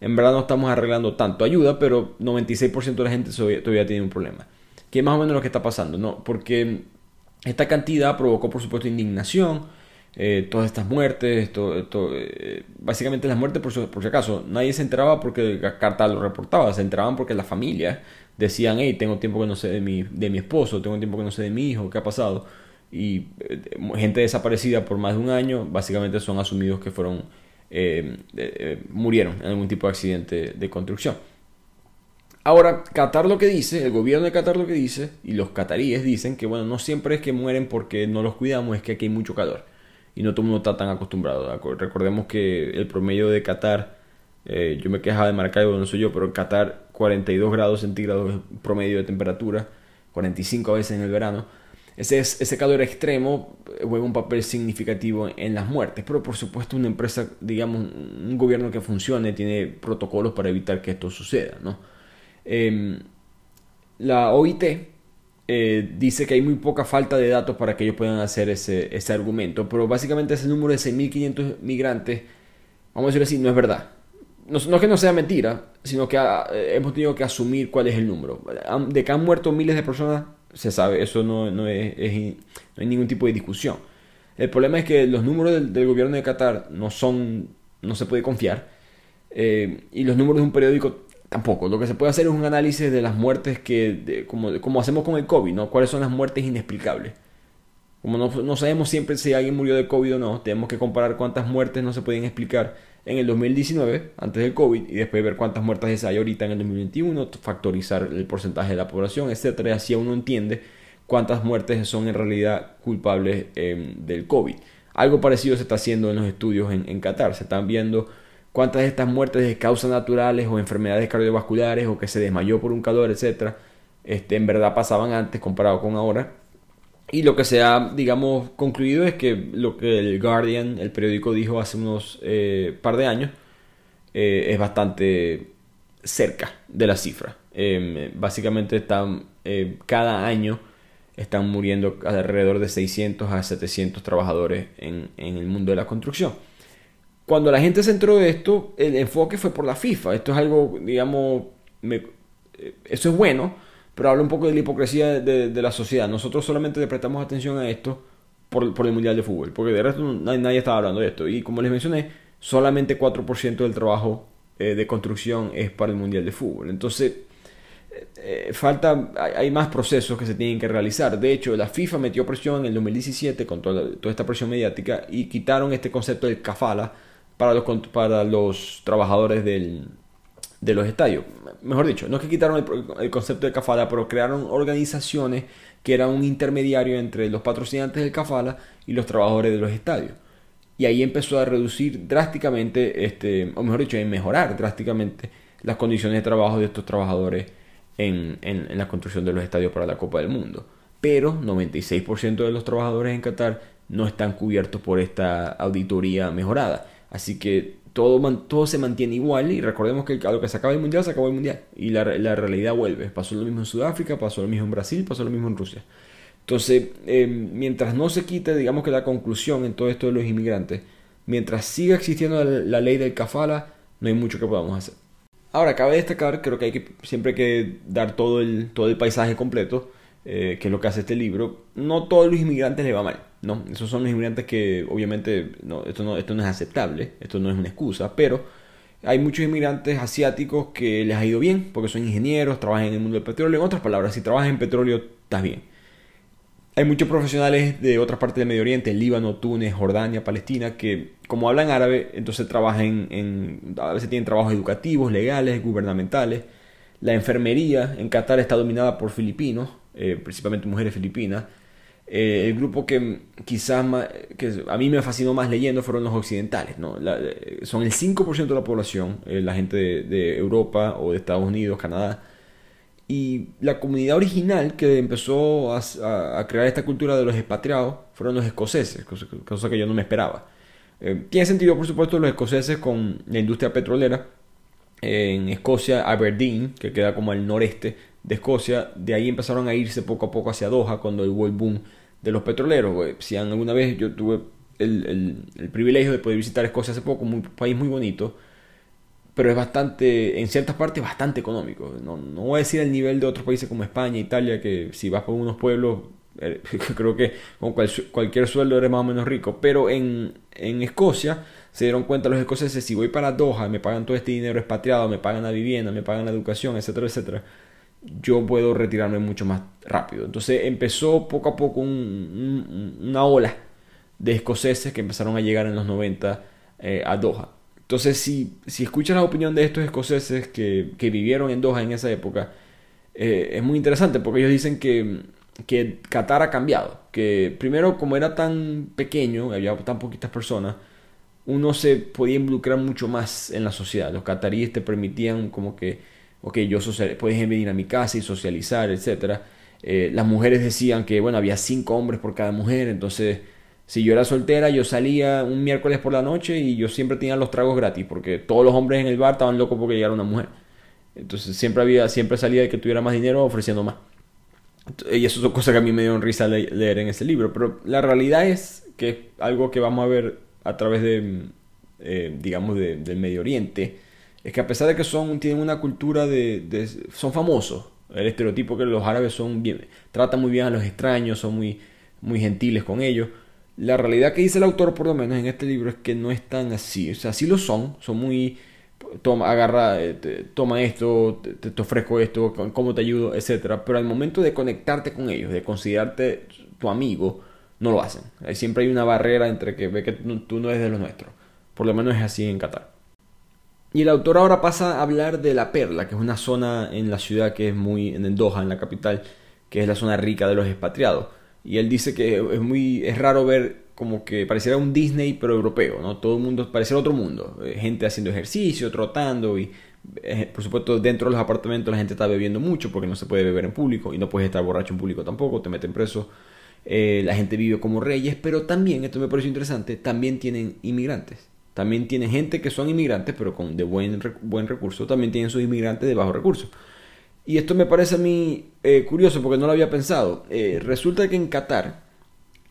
en verdad no estamos arreglando tanto. Ayuda, pero 96% de la gente todavía tiene un problema. Que es más o menos lo que está pasando, ¿no? Porque esta cantidad provocó, por supuesto, indignación. Eh, todas estas muertes, eh, básicamente las muertes por, si acaso, nadie se enteraba porque la carta lo reportaba, se enteraban porque la familia decían, hey, tengo tiempo que no sé de mi, de mi esposo, tengo tiempo que no sé de mi hijo, ¿qué ha pasado? Y eh, gente desaparecida por más de un año, básicamente son asumidos que fueron eh, eh, murieron en algún tipo de accidente de construcción. Ahora, Qatar lo que dice, el gobierno de Qatar lo que dice, y los cataríes dicen que, bueno, no siempre es que mueren porque no los cuidamos, es que aquí hay mucho calor. Y no todo el mundo está tan acostumbrado. Recordemos que el promedio de Qatar, eh, yo me quejaba de Maracaibo, no soy yo, pero en Qatar 42 grados centígrados promedio de temperatura, 45 a veces en el verano. Ese, ese calor extremo eh, juega un papel significativo en las muertes, pero por supuesto una empresa, digamos, un gobierno que funcione tiene protocolos para evitar que esto suceda. ¿no? Em, la OIT eh, dice que hay muy poca falta de datos para que ellos puedan hacer ese, ese argumento, pero básicamente ese número de 6.500 migrantes, vamos a decir así, no es verdad. No, no, es que no sea mentira, sino que eh, hemos tenido que asumir cuál es el número. De que han muerto miles de personas, se sabe, eso no, no, es, no hay ningún tipo de discusión. El problema es que los números del, gobierno de Qatar no son, no se puede confiar, eh, y los números de un periódico tampoco. Lo que se puede hacer es un análisis de las muertes que, como, como, hacemos con el COVID, ¿no? ¿Cuáles son las muertes inexplicables? Como no, no, sabemos siempre si alguien murió de COVID o no, tenemos que comparar cuántas muertes no se pueden explicar en el 2019, antes del COVID, y después ver cuántas muertes hay ahorita en el 2021, factorizar el porcentaje de la población, etcétera, así uno entiende cuántas muertes son en realidad culpables em, del COVID. Algo parecido se está haciendo en los estudios en, Qatar, se están viendo cuántas de estas muertes de causas naturales o enfermedades cardiovasculares o que se desmayó por un calor, etcétera, este, en verdad pasaban antes comparado con ahora Y lo que se ha, digamos, concluido es que lo que el Guardian, el periódico, dijo hace unos eh, par de años, eh, es bastante cerca de la cifra. Em, básicamente están, eh, cada año están muriendo alrededor de 600 a 700 trabajadores en, en, el mundo de la construcción. Cuando la gente se entró de esto, el enfoque fue por la FIFA. Esto es algo, digamos, eso es bueno, pero habla un poco de la hipocresía de, la sociedad. Nosotros solamente le prestamos atención a esto por, el Mundial de Fútbol, porque de resto nadie, nadie estaba hablando de esto. Y como les mencioné, solamente 4% del trabajo eh, de construcción es para el Mundial de Fútbol. Entonces, eh, eh, falta, hay, más procesos que se tienen que realizar. De hecho, la FIFA metió presión en el 2017 con toda, toda esta presión mediática y quitaron este concepto del kafala para los, para los trabajadores del, de los estadios. Mejor dicho, no es que quitaron el, concepto de Cafala, pero crearon organizaciones que eran un intermediario entre los patrocinantes del Cafala y los trabajadores de los estadios. Y ahí empezó a reducir drásticamente, este, o mejor dicho, a mejorar drásticamente las condiciones de trabajo de estos trabajadores en, en la construcción de los estadios para la Copa del Mundo. Pero 96% de los trabajadores en Qatar no están cubiertos por esta auditoría mejorada. Así que todo, todo se mantiene igual y recordemos que a lo que se acaba el mundial se acabó el mundial y la, la, realidad vuelve. Pasó lo mismo en Sudáfrica, pasó lo mismo en Brasil, pasó lo mismo en Rusia. Entonces, eh, mientras no se quite, digamos que la conclusión en todo esto de los inmigrantes, mientras siga existiendo la, ley del kafala, no hay mucho que podamos hacer. Ahora, cabe destacar, creo que hay que siempre hay que dar todo el, todo el paisaje completo, eh, que es lo que hace este libro. No todos los inmigrantes le va mal. No, esos son los inmigrantes que obviamente no, esto, no, esto no es aceptable, esto no es una excusa, pero hay muchos inmigrantes asiáticos que les ha ido bien porque son ingenieros, trabajan en el mundo del petróleo. En otras palabras, si trabajas en petróleo, estás bien. Hay muchos profesionales de otras partes del Medio Oriente, Líbano, Túnez, Jordania, Palestina, que como hablan árabe, entonces trabajan en, a veces tienen trabajos educativos, legales, gubernamentales. La enfermería en Qatar está dominada por filipinos, eh, principalmente mujeres filipinas. Eh, el grupo que quizás que a mí me fascinó más leyendo fueron los occidentales. ¿no? Eh, son el 5% de la población, eh, la gente de, Europa o de Estados Unidos, Canadá. Y la comunidad original que empezó a, crear esta cultura de los expatriados fueron los escoceses, cosa, que yo no me esperaba. tiene sentido, por supuesto, los escoceses con la industria petrolera. En Escocia, Aberdeen, que queda como al noreste de Escocia, de ahí empezaron a irse poco a poco hacia Doha cuando el World Boom de los petroleros. Si alguna vez yo tuve el, privilegio de poder visitar Escocia hace poco, un país muy bonito, pero es bastante, en ciertas partes, bastante económico. No, no voy a decir el nivel de otros países como España, Italia, que si vas por unos pueblos, eh, creo que con cualquier sueldo eres más o menos rico, pero en, en Escocia se dieron cuenta los escoceses, si voy para Doha, me pagan todo este dinero expatriado, me pagan la vivienda, me pagan la educación, etcétera, etcétera yo puedo retirarme mucho más rápido. Entonces empezó poco a poco una ola de escoceses que empezaron a llegar en los 90 eh, a Doha. Entonces si, si escuchas la opinión de estos escoceses que, que vivieron en Doha en esa época, eh, es muy interesante porque ellos dicen que, que Qatar ha cambiado. Que primero como era tan pequeño, había tan poquitas personas, uno se podía involucrar mucho más en la sociedad. Los cataríes te permitían como que ok, yo social, puedes venir a mi casa y socializar, etc. Eh, las mujeres decían que, bueno, había cinco hombres por cada mujer, entonces, si yo era soltera, yo salía un miércoles por la noche y yo siempre tenía los tragos gratis, porque todos los hombres en el bar estaban locos porque llegara una mujer. Entonces, siempre había, siempre salía de que tuviera más dinero ofreciendo más. Y eso son cosas que a mí me dieron risa leer en ese libro, pero la realidad es que algo que vamos a ver a través de, eh, digamos, del Medio Oriente, es que a pesar de que son, tienen una cultura de, son famosos, el estereotipo que los árabes son bien, tratan muy bien a los extraños, son muy, muy gentiles con ellos. La realidad que dice el autor, por lo menos en este libro, es que no es tan así. O sea, sí lo son, son muy, toma, agarra, eh, toma esto, te, te, ofrezco esto, cómo te ayudo, etcétera. Pero al momento de conectarte con ellos, de considerarte tu amigo, no lo hacen. Siempre hay una barrera entre que ve que tú no eres de los nuestros. Por lo menos es así en Qatar. Y el autor ahora pasa a hablar de La Perla, que es una zona en la ciudad que es muy, en Doha, en la capital, que es la zona rica de los expatriados. Y él dice que es muy, es raro ver como que pareciera un Disney pero europeo, ¿no? Todo el mundo, pareciera otro mundo. Eh, gente haciendo ejercicio, trotando y eh, por supuesto dentro de los apartamentos la gente está bebiendo mucho porque no se puede beber en público y no puedes estar borracho en público tampoco, te meten preso. Eh, la gente vive como reyes, pero también, esto me pareció interesante, también tienen inmigrantes. También tienen gente que son inmigrantes, pero con de buen, buen recurso. También tienen sus inmigrantes de bajo recurso. Y esto me parece a mí eh, curioso porque no lo había pensado. Eh, resulta que en Qatar,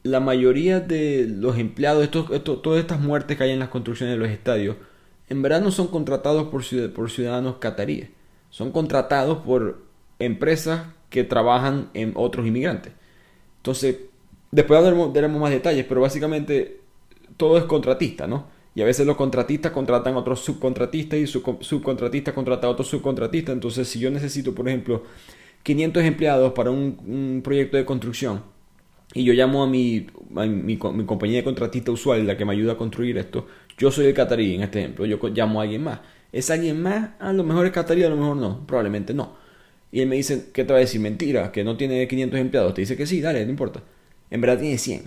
la mayoría de los empleados, estos, todas estas muertes que hay en las construcciones de los estadios, en verdad no son contratados por, por ciudadanos cataríes. Son contratados por empresas que trabajan en otros inmigrantes. Entonces, después daremos más detalles, pero básicamente todo es contratista, ¿no? Y a veces los contratistas contratan a otros subcontratistas y su subcontratista contrata a otros subcontratistas. Entonces, si yo necesito, por ejemplo, 500 empleados para un, proyecto de construcción y yo llamo a mi, mi, compañía de contratista usual, la que me ayuda a construir esto, yo soy el catarí en este ejemplo, yo llamo a alguien más. ¿Es alguien más? A lo mejor es catarí, a lo mejor no, probablemente no. Y él me dice, ¿qué te va a decir? Mentira, que no tiene 500 empleados. Te dice que sí, dale, no importa. En verdad tiene 100.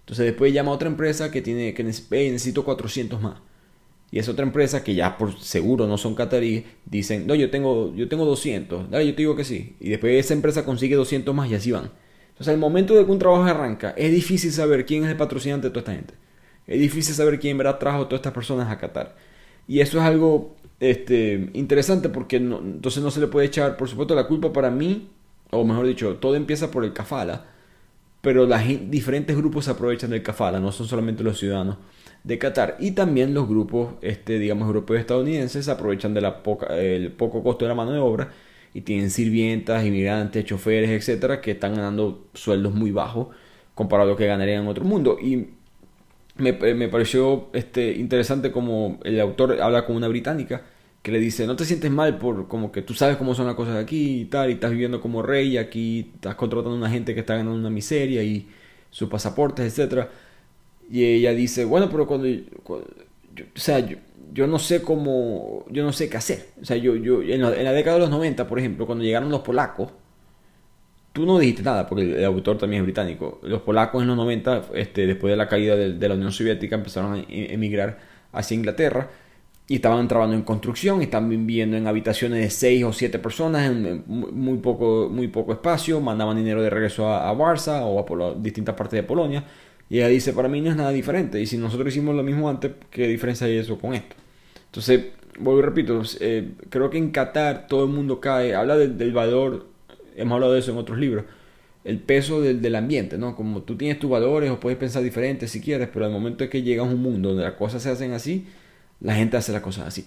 Entonces después llama a otra empresa que tiene que necesito 400 más. Y esa otra empresa que ya por seguro no son cataríes, dicen, no, yo tengo, yo tengo 200, dale, yo te digo que sí. Y después esa empresa consigue 200 más y así van. Entonces al momento de que un trabajo arranca, es difícil saber quién es el patrocinante de toda esta gente. Es difícil saber quién verá trajo a todas estas personas a Qatar. Y eso es algo este, interesante porque entonces no se le puede echar, por supuesto, la culpa para mí, o mejor dicho, todo empieza por el kafala pero los diferentes grupos se aprovechan del kafala, no son solamente los ciudadanos de Qatar y también los grupos, este, digamos, europeos estadounidenses se aprovechan del poco costo de la mano de obra y tienen sirvientas, inmigrantes, choferes, etcétera, que están ganando sueldos muy bajos comparado a lo que ganarían en otro mundo. Y me, me pareció este, interesante como el autor habla con una británica que le dice, no te sientes mal por como que tú sabes cómo son las cosas aquí y tal, y estás viviendo como rey, y aquí estás contratando a una gente que está ganando una miseria y sus pasaportes, etcétera. Y ella dice, bueno, pero cuando, o sea, yo, no sé cómo, yo no sé qué hacer. O sea, yo, yo en la, década de los 90, por ejemplo, cuando llegaron los polacos, tú no dijiste nada, porque el, autor también es británico. Los polacos en los 90, este, después de la caída de, la Unión Soviética, empezaron a e, emigrar hacia Inglaterra y estaban trabajando en construcción, están viviendo en habitaciones de 6 o 7 personas en muy poco, muy poco espacio, mandaban dinero de regreso a, a Barça o a distintas partes de Polonia. Y ella dice, para mí no es nada diferente. Y si nosotros hicimos lo mismo antes, ¿qué diferencia hay eso con esto? Entonces, vuelvo y repito, eh, creo que en Qatar todo el mundo cae, habla del valor, hemos hablado de eso en otros libros, el peso del, del, ambiente, ¿no? Como tú tienes tus valores o puedes pensar diferente si quieres, pero al momento que llegas a un mundo donde las cosas se hacen así, la gente hace las cosas así.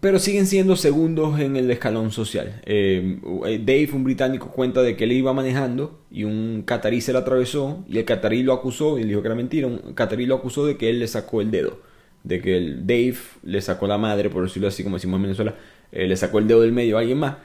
Pero siguen siendo segundos en el escalón social. Eh, Dave, un británico, cuenta de que él iba manejando y un catarí se le atravesó y el catarí lo acusó, y le dijo que era mentira, un catarí lo acusó de que él le sacó el dedo. De que el Dave le sacó la madre, por decirlo así como decimos en Venezuela, eh, le sacó el dedo del medio a alguien más.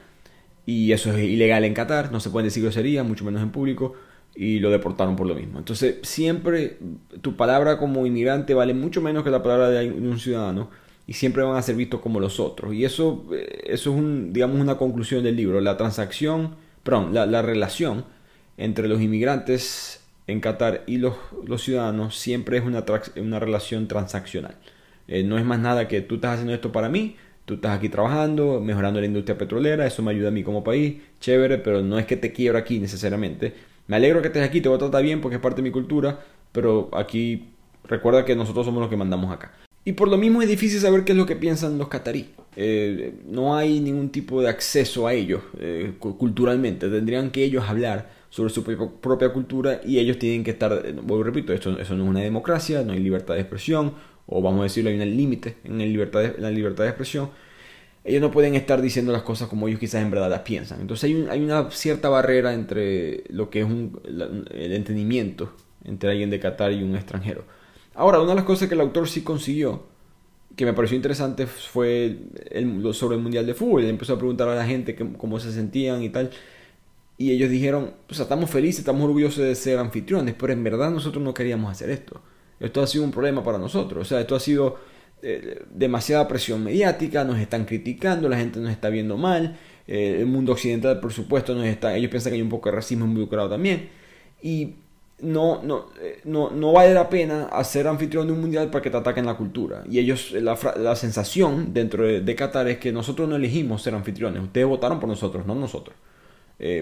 Y eso es ilegal en Qatar, no se puede decir grosería, mucho menos en público y lo deportaron por lo mismo. Entonces, siempre tu palabra como inmigrante vale mucho menos que la palabra de un ciudadano y siempre van a ser vistos como los otros. Y eso, eh, eso es un, digamos, una conclusión del libro. La transacción, perdón, la, relación entre los inmigrantes en Qatar y los, los ciudadanos siempre es una, una relación transaccional. Eh, no es más nada que tú estás haciendo esto para mí, tú estás aquí trabajando, mejorando la industria petrolera, eso me ayuda a mí como país, chévere, pero no es que te quiero aquí necesariamente, me alegro que estés aquí, te voy a tratar bien porque es parte de mi cultura, pero aquí recuerda que nosotros somos los que mandamos acá. Y por lo mismo es difícil saber qué es lo que piensan los catarí. Eh, no hay ningún tipo de acceso a ellos eh, culturalmente. Tendrían que ellos hablar sobre su propia cultura y ellos tienen que estar, eh, vuelvo repito, esto, eso no es una democracia, no hay libertad de expresión, o vamos a decirlo, hay un límite en, la libertad de expresión ellos no pueden estar diciendo las cosas como ellos quizás en verdad las piensan. Entonces hay, una cierta barrera entre lo que es un, el entendimiento entre alguien de Qatar y un extranjero. Ahora, una de las cosas que el autor sí consiguió, que me pareció interesante, fue el, sobre el Mundial de Fútbol. Él empezó a preguntar a la gente cómo se sentían y tal. Y ellos dijeron, pues estamos felices, estamos orgullosos de ser anfitriones, pero en verdad nosotros no queríamos hacer esto. Esto ha sido un problema para nosotros. O sea, esto ha sido eh, demasiada presión mediática, nos están criticando, la gente nos está viendo mal, eh, el mundo occidental por supuesto nos está, ellos piensan que hay un poco de racismo involucrado también y no, no, eh, no, no vale la pena hacer anfitrión de un mundial para que te ataquen la cultura. Y ellos, la, la sensación dentro de, Qatar es que nosotros no elegimos ser anfitriones, ustedes votaron por nosotros, no nosotros.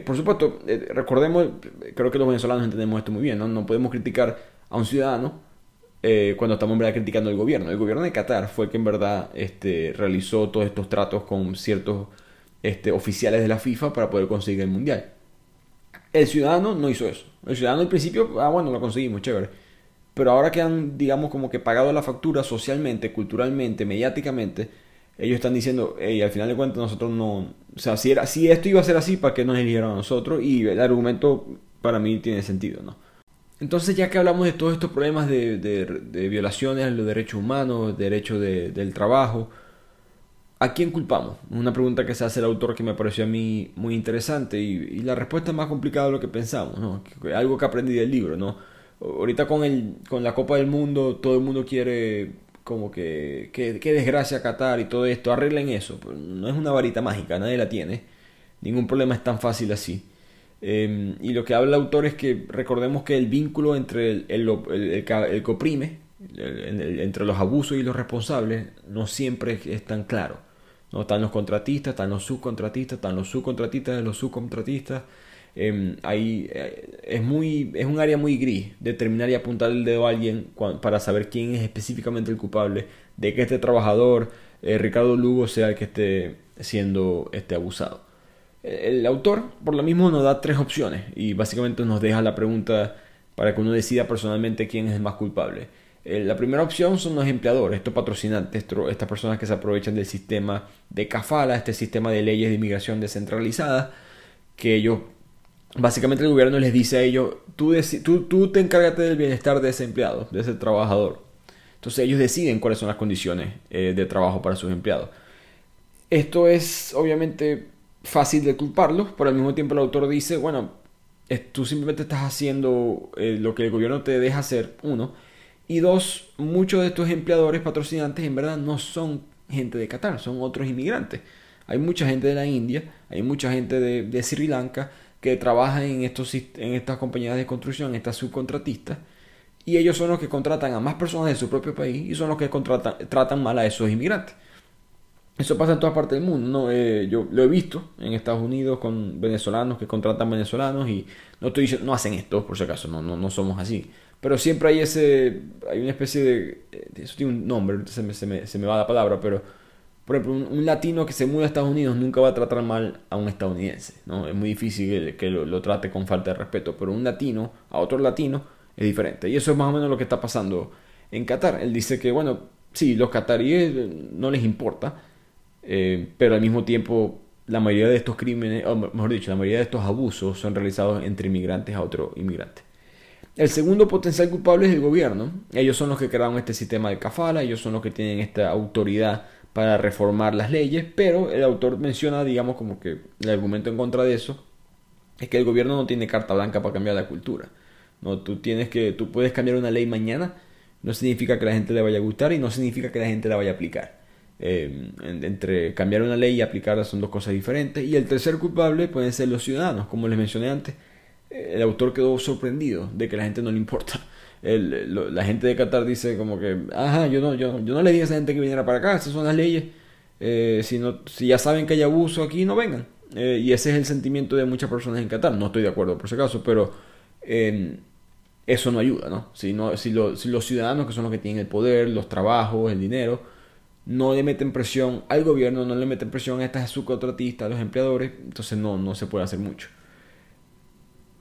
Por supuesto, recordemos, creo que los venezolanos entendemos esto muy bien, ¿no? No podemos criticar a un ciudadano eh, cuando estamos en verdad criticando al gobierno. El gobierno de Qatar fue el que en verdad este, realizó todos estos tratos con ciertos este, oficiales de la FIFA para poder conseguir el mundial. El ciudadano no hizo eso. El ciudadano al principio, ah, bueno, lo conseguimos, chévere. Pero ahora que han, digamos, como que pagado la factura socialmente, culturalmente, mediáticamente, ellos están diciendo, hey, al final de cuentas nosotros no, o sea, si, era, si esto iba a ser así, ¿para qué nos eligieron a nosotros? Y el argumento para mí tiene sentido, ¿no? Entonces, ya que hablamos de todos estos problemas de, de, violaciones a los derechos humanos, derechos del trabajo, ¿a quién culpamos? Una pregunta que se hace el autor que me pareció a mí muy interesante y, la respuesta es más complicada de lo que pensamos, ¿no? Algo que aprendí del libro, ¿no? Ahorita con, el, con la Copa del Mundo, todo el mundo quiere como que, qué desgracia Qatar y todo esto, arreglen eso. Pues, no es una varita mágica, nadie la tiene. Ningún problema es tan fácil así. Em, y lo que habla el autor es que recordemos que el vínculo entre el, el, el, coprime, entre los abusos y los responsables, no siempre es tan claro. ¿no? Están los contratistas, están los subcontratistas, están los subcontratistas de los subcontratistas. Em, eh, es, muy, es un área muy gris determinar y apuntar el dedo a alguien para saber quién es específicamente el culpable de que este trabajador, eh, Ricardo Lugo, sea el que esté siendo este, abusado. El autor, por lo mismo, nos da tres opciones y básicamente nos deja la pregunta para que uno decida personalmente quién es el más culpable. Eh, la primera opción son los empleadores, estos patrocinantes, estas personas que se aprovechan del sistema de CAFALA, este sistema de leyes de inmigración descentralizada, que ellos básicamente el gobierno les dice a ellos, tú, tú, tú te encárgate del bienestar de ese empleado, de ese trabajador. Entonces ellos deciden cuáles son las condiciones eh, de trabajo para sus empleados. Esto es obviamente fácil de culparlos, pero al mismo tiempo el autor dice, bueno, tú simplemente estás haciendo eh, lo que el gobierno te deja hacer, uno, y dos, muchos de estos empleadores patrocinantes en verdad no son gente de Qatar, son otros inmigrantes. Hay mucha gente de la India, hay mucha gente de, Sri Lanka, que trabajan en, estos, en estas compañías de construcción, estas subcontratistas, y ellos son los que contratan a más personas de su propio país y son los que contratan, tratan mal a esos inmigrantes. Eso pasa en todas partes del mundo. ¿no? Eh, yo lo he visto en Estados Unidos con venezolanos que contratan venezolanos y no estoy diciendo, no hacen esto, por si acaso, no, no, no somos así. Pero siempre hay ese, hay una especie de, eso tiene un nombre, se me, se me, se me va la palabra, pero por ejemplo, un, latino que se muda a Estados Unidos nunca va a tratar mal a un estadounidense, ¿no? Es muy difícil que, lo, trate con falta de respeto, pero un latino a otro latino es diferente. Y eso es más o menos lo que está pasando en Qatar. Él dice que, bueno, sí, los cataríes eh, no les importa, eh, pero al mismo tiempo la mayoría de estos crímenes, o mejor dicho, la mayoría de estos abusos son realizados entre inmigrantes a otro inmigrante. El segundo potencial culpable es el gobierno. Ellos son los que crearon este sistema de kafala, ellos son los que tienen esta autoridad para reformar las leyes, pero el autor menciona, digamos, como que el argumento en contra de eso es que el gobierno no tiene carta blanca para cambiar la cultura. No, tú tienes que, tú puedes cambiar una ley mañana, no significa que la gente le vaya a gustar y no significa que la gente la vaya a aplicar. Eh, entre cambiar una ley y aplicarla son dos cosas diferentes. Y el tercer culpable pueden ser los ciudadanos, como les mencioné antes. El autor quedó sorprendido de que la gente no le importa la gente de Qatar dice como que, ajá, yo no, yo, no le dije a esa gente que viniera para acá, esas son las leyes. Eh, si, ya saben que hay abuso aquí, no vengan. Eh, y ese es el sentimiento de muchas personas en Qatar. No estoy de acuerdo por si acaso, pero eso no ayuda, ¿no? Si, no si, si los ciudadanos, que son los que tienen el poder, los trabajos, el dinero, no le meten presión al gobierno, no le meten presión a estas subcontratistas, a los empleadores, entonces no, no se puede hacer mucho.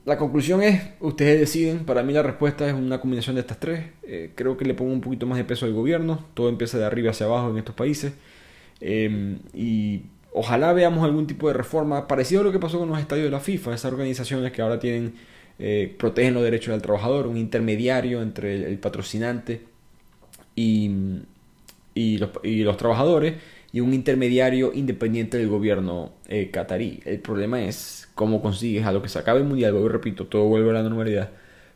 La conclusión es, ustedes deciden, para mí la respuesta es una combinación de estas tres. Eh, creo que le pongo un poquito más de peso al gobierno, todo empieza de arriba hacia abajo en estos países. Em, y ojalá veamos algún tipo de reforma parecido a lo que pasó con los estadios de la FIFA, esas organizaciones que ahora tienen, eh, protegen los derechos del trabajador, un intermediario entre el, patrocinante y, y, los, trabajadores y un intermediario independiente del gobierno eh. El problema es cómo consigues a lo que se acabe el mundial, luego repito, todo vuelve a la normalidad,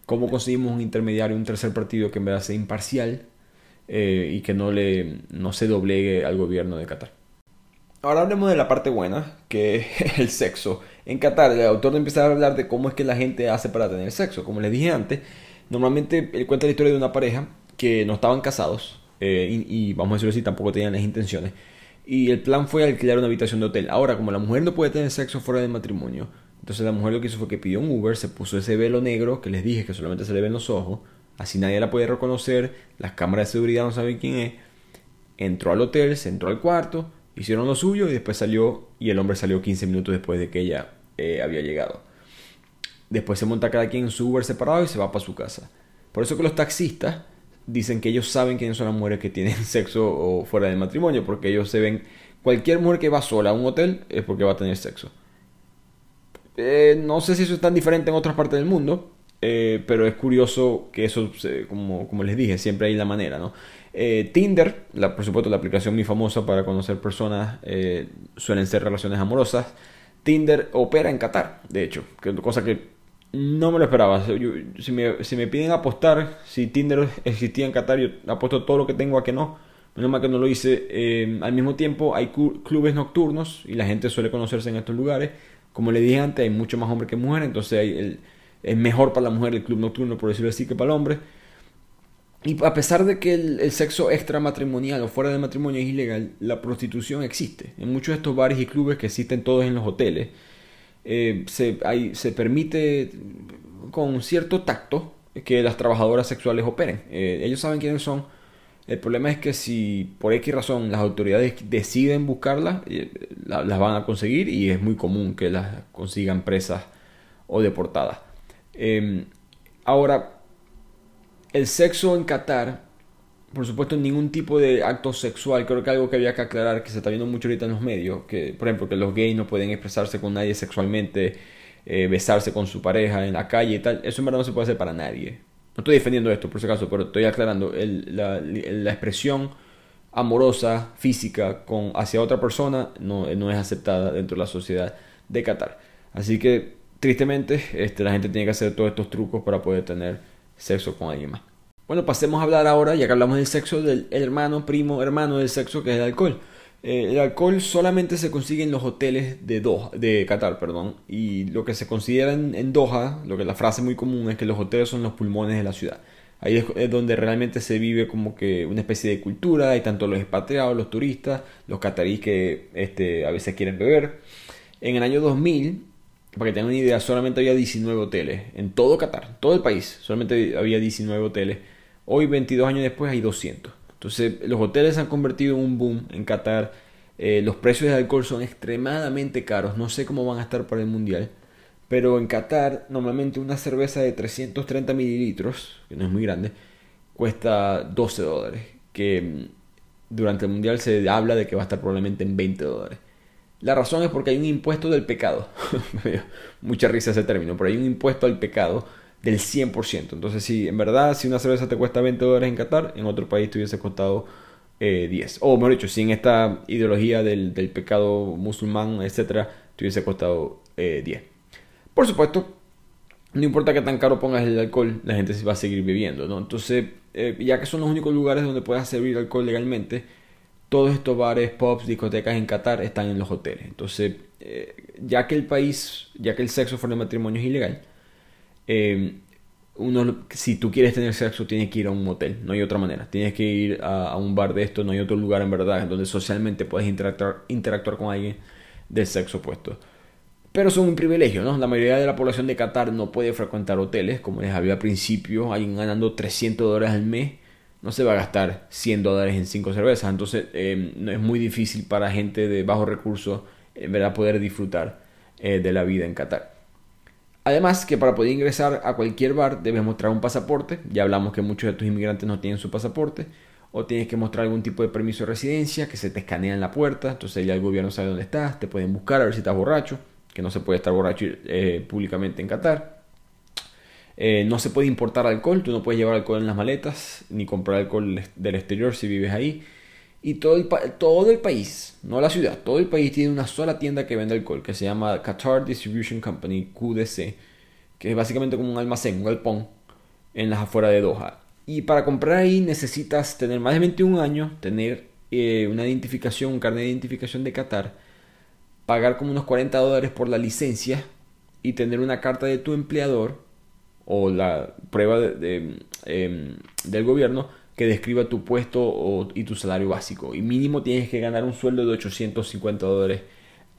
cómo conseguimos un intermediario, un tercer partido que en verdad sea imparcial eh, y que no, le, no se doblegue al gobierno de Qatar. Ahora hablemos de la parte buena, que es el sexo. En Qatar, el autor empieza a hablar de cómo es que la gente hace para tener sexo. Como les dije antes, normalmente él cuenta la historia de una pareja que no estaban casados, eh, y, vamos a decirlo así, tampoco tenían las intenciones y el plan fue alquilar una habitación de hotel. Ahora, como la mujer no puede tener sexo fuera del matrimonio, Entonces la mujer lo que hizo fue que pidió un Uber, se puso ese velo negro que les dije que solamente se le ven los ojos, así nadie la puede reconocer, las cámaras de seguridad no saben quién es. Entró al hotel, se entró al cuarto, hicieron lo suyo y después salió y el hombre salió 15 minutos después de que ella eh, había llegado. Después se monta cada quien en su Uber separado y se va para su casa. Por eso que los taxistas dicen que ellos saben quiénes son las mujeres que tienen sexo o fuera del matrimonio, porque ellos se ven, cualquier mujer que va sola a un hotel es porque va a tener sexo. Eh, no sé si eso es tan diferente en otras partes del mundo, eh, pero es curioso que eso, como, les dije, siempre hay la manera, ¿no? Eh, Tinder, la, por supuesto la aplicación muy famosa para conocer personas, suelen ser relaciones amorosas. Tinder opera en Qatar, de hecho, que cosa que no me lo esperaba. si, me, si, me, piden apostar, si Tinder existía en Qatar, yo apuesto todo lo que tengo a que no. Menos mal que no lo hice. al mismo tiempo hay clubes nocturnos y la gente suele conocerse en estos lugares. Como le dije antes, hay mucho más hombres que mujeres, entonces es mejor para la mujer el club nocturno, por decirlo así, que para el hombre. Y a pesar de que el, sexo extramatrimonial o fuera de matrimonio es ilegal, la prostitución existe. En muchos de estos bares y clubes que existen todos en los hoteles, eh, se, se permite con cierto tacto que las trabajadoras sexuales operen. Eh, ellos saben quiénes son el problema es que si por X razón las autoridades deciden buscarlas, eh, las van a conseguir y es muy común que las consigan presas o deportadas. Em, ahora, el sexo en Qatar, por supuesto, ningún tipo de acto sexual, creo que algo que había que aclarar, que se está viendo mucho ahorita en los medios, que por ejemplo que los gays no pueden expresarse con nadie sexualmente, eh, besarse con su pareja en la calle y tal, eso en verdad no se puede hacer para nadie. No estoy defendiendo esto por si acaso, pero estoy aclarando. la, expresión amorosa, física, con, hacia otra persona no, no, es aceptada dentro de la sociedad de Qatar. Así que, tristemente, este, la gente tiene que hacer todos estos trucos para poder tener sexo con alguien más. Bueno, pasemos a hablar ahora, ya que hablamos del sexo, del hermano, primo, hermano del sexo, que es el alcohol. Eh, el alcohol solamente se consigue en los hoteles de, Doha, de Qatar, perdón, y lo que se considera en, Doha, lo que la frase muy común es que los hoteles son los pulmones de la ciudad. Ahí es, donde realmente se vive como que una especie de cultura, hay tanto los expatriados, los turistas, los cataríes que este, a veces quieren beber. En el año 2000, para que tengan una idea, solamente había 19 hoteles en todo Qatar, todo el país, solamente había 19 hoteles. Hoy, 22 años después, hay 200. Entonces, los hoteles se han convertido en un boom en Qatar. Eh, los precios de alcohol son extremadamente caros. No sé cómo van a estar para el mundial. Pero en Qatar, normalmente una cerveza de 330 mililitros, que no es muy grande, cuesta 12 dólares. Que mm, durante el mundial se habla de que va a estar probablemente en 20 dólares. La razón es porque hay un impuesto del pecado. Mucha risa ese término, pero hay un impuesto al pecado del 100%. Entonces, si en verdad, si una cerveza te cuesta 20 dólares en Qatar, en otro país te hubiese costado 10. Eh, o mejor dicho, si en esta ideología del, pecado musulmán, etcétera, te hubiese costado 10. Eh, Por supuesto, no importa que tan caro pongas el alcohol, la gente va a seguir bebiendo, ¿no? Entonces, eh, ya que son los únicos lugares donde puedas servir alcohol legalmente, todos estos bares, pubs, discotecas en Qatar están en los hoteles. Entonces, ya que el país, ya que el sexo fuera de matrimonio es ilegal, eh, uno, si tú quieres tener sexo, tienes que ir a un motel, no hay otra manera. Tienes que ir a, un bar de esto, no hay otro lugar en verdad donde socialmente puedes interactuar, interactuar con alguien del sexo opuesto. Pero son un privilegio, ¿no? La mayoría de la población de Qatar no puede frecuentar hoteles, como les había al principio, alguien ganando 300 dólares al mes, no se va a gastar 100 dólares en 5 cervezas. Entonces, eh, es muy difícil para gente de bajos recursos, en verdad, poder disfrutar eh, de la vida en Qatar. Además que para poder ingresar a cualquier bar debes mostrar un pasaporte, ya hablamos que muchos de tus inmigrantes no tienen su pasaporte, o tienes que mostrar algún tipo de permiso de residencia que se te escanea en la puerta, entonces ya el gobierno sabe dónde estás, te pueden buscar a ver si estás borracho, que no se puede estar borracho eh, públicamente en Qatar. Eh, no se puede importar alcohol, tú no puedes llevar alcohol en las maletas, ni comprar alcohol del exterior si vives ahí. Y todo el, todo el país, no la ciudad, todo el país tiene una sola tienda que vende alcohol, que se llama Qatar Distribution Company, QDC, que es básicamente como un almacén, un galpón, en las afueras de Doha. Y para comprar ahí necesitas tener más de 21 años, tener eh, una identificación, un carnet de identificación de Qatar, pagar como unos 40 dólares por la licencia y tener una carta de tu empleador o la prueba de, em, del gobierno que describa tu puesto y tu salario básico. Y mínimo tienes que ganar un sueldo de 850 dólares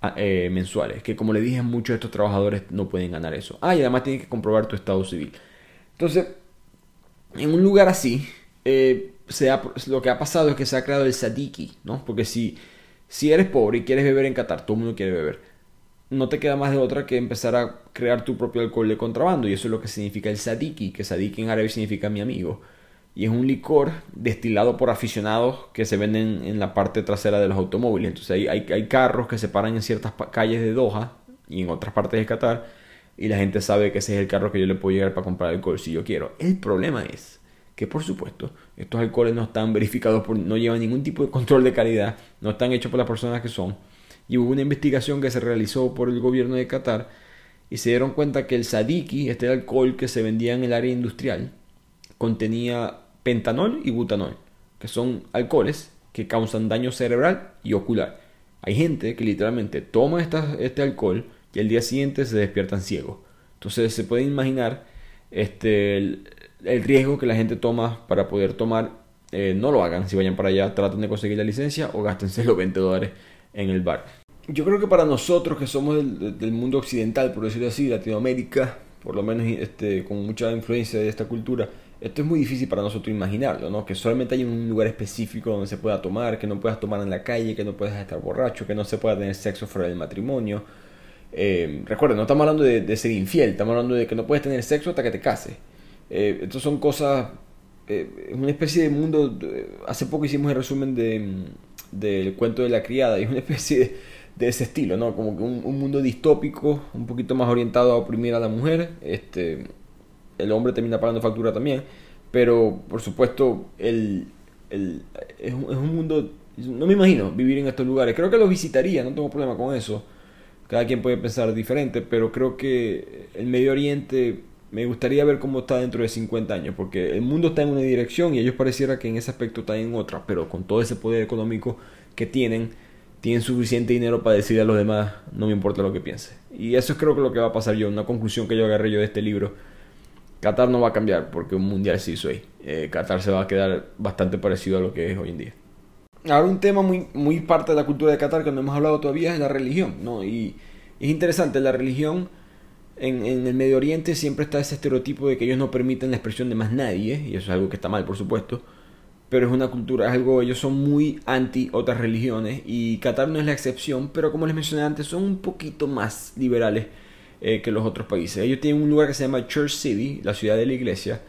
ah, eh, mensuales. Que como le dije, muchos de estos trabajadores no pueden ganar eso. Ah, y además tienen que comprobar tu estado civil. Entonces, en un lugar así, eh, lo que ha pasado es que se ha creado el sadiki, ¿no? Porque si, si eres pobre y quieres beber en Qatar, todo el mundo quiere beber, no te queda más de otra que empezar a crear tu propio alcohol de contrabando. Y eso es lo que significa el sadiki, que sadiki en árabe significa mi amigo. Y es un licor destilado por aficionados que se venden en la parte trasera de los automóviles. Entonces hay, hay, hay carros que se paran en ciertas calles de Doha y en otras partes de Qatar. Y la gente sabe que ese es el carro que yo le puedo llegar para comprar alcohol si yo quiero. El problema es que por supuesto estos alcoholes no están verificados, por, no llevan ningún tipo de control de calidad, no están hechos por las personas que son. Y hubo una investigación que se realizó por el gobierno de Qatar y se dieron cuenta que el sadiki, este alcohol que se vendía en el área industrial, contenía pentanol y butanol, que son alcoholes que causan daño cerebral y ocular. Hay gente que literalmente toma este alcohol y al día siguiente se despiertan ciegos. Entonces se puede imaginar este, el, riesgo que la gente toma para poder tomar. Eh, no lo hagan si vayan para allá, traten de conseguir la licencia o gástense los 20 dólares en el bar. Yo creo que para nosotros que somos del, mundo occidental, por decirlo así, Latinoamérica, por lo menos este, con mucha influencia de esta cultura, esto es muy difícil para nosotros imaginarlo, ¿no? Que solamente hay un lugar específico donde se pueda tomar, que no puedas tomar en la calle, que no puedas estar borracho, que no se pueda tener sexo fuera del matrimonio. Eh, recuerden, no estamos hablando de, ser infiel, estamos hablando de que no puedes tener sexo hasta que te cases. Eh, son cosas, eh, es una especie de mundo, hace poco hicimos el resumen de, del cuento de la criada, y es una especie de, ese estilo, ¿no? Como que un, un, mundo distópico, un poquito más orientado a oprimir a la mujer, este el hombre termina pagando factura también. Pero, por supuesto, el, el, es, un, es, un, mundo... No me imagino vivir en estos lugares. Creo que los visitaría, no tengo problema con eso. Cada quien puede pensar diferente, pero creo que el Medio Oriente me gustaría ver cómo está dentro de 50 años, porque el mundo está en una dirección y ellos pareciera que en ese aspecto están en otra, pero con todo ese poder económico que tienen, tienen suficiente dinero para decir a los demás, no me importa lo que piense. Y eso es creo que lo que va a pasar yo, una conclusión que yo agarré yo de este libro Qatar no va a cambiar porque un mundial se hizo ahí. Eh, Qatar se va a quedar bastante parecido a lo que es hoy en día. Ahora un tema muy, muy parte de la cultura de Qatar que no hemos hablado todavía es la religión, ¿no? Y es interesante, la religión en, en, el Medio Oriente siempre está ese estereotipo de que ellos no permiten la expresión de más nadie, y eso es algo que está mal, por supuesto, pero es una cultura, es algo, ellos son muy anti otras religiones, y Qatar no es la excepción, pero como les mencioné antes, son un poquito más liberales eh, que los otros países. Ellos tienen un lugar que se llama Church City, la ciudad de la iglesia,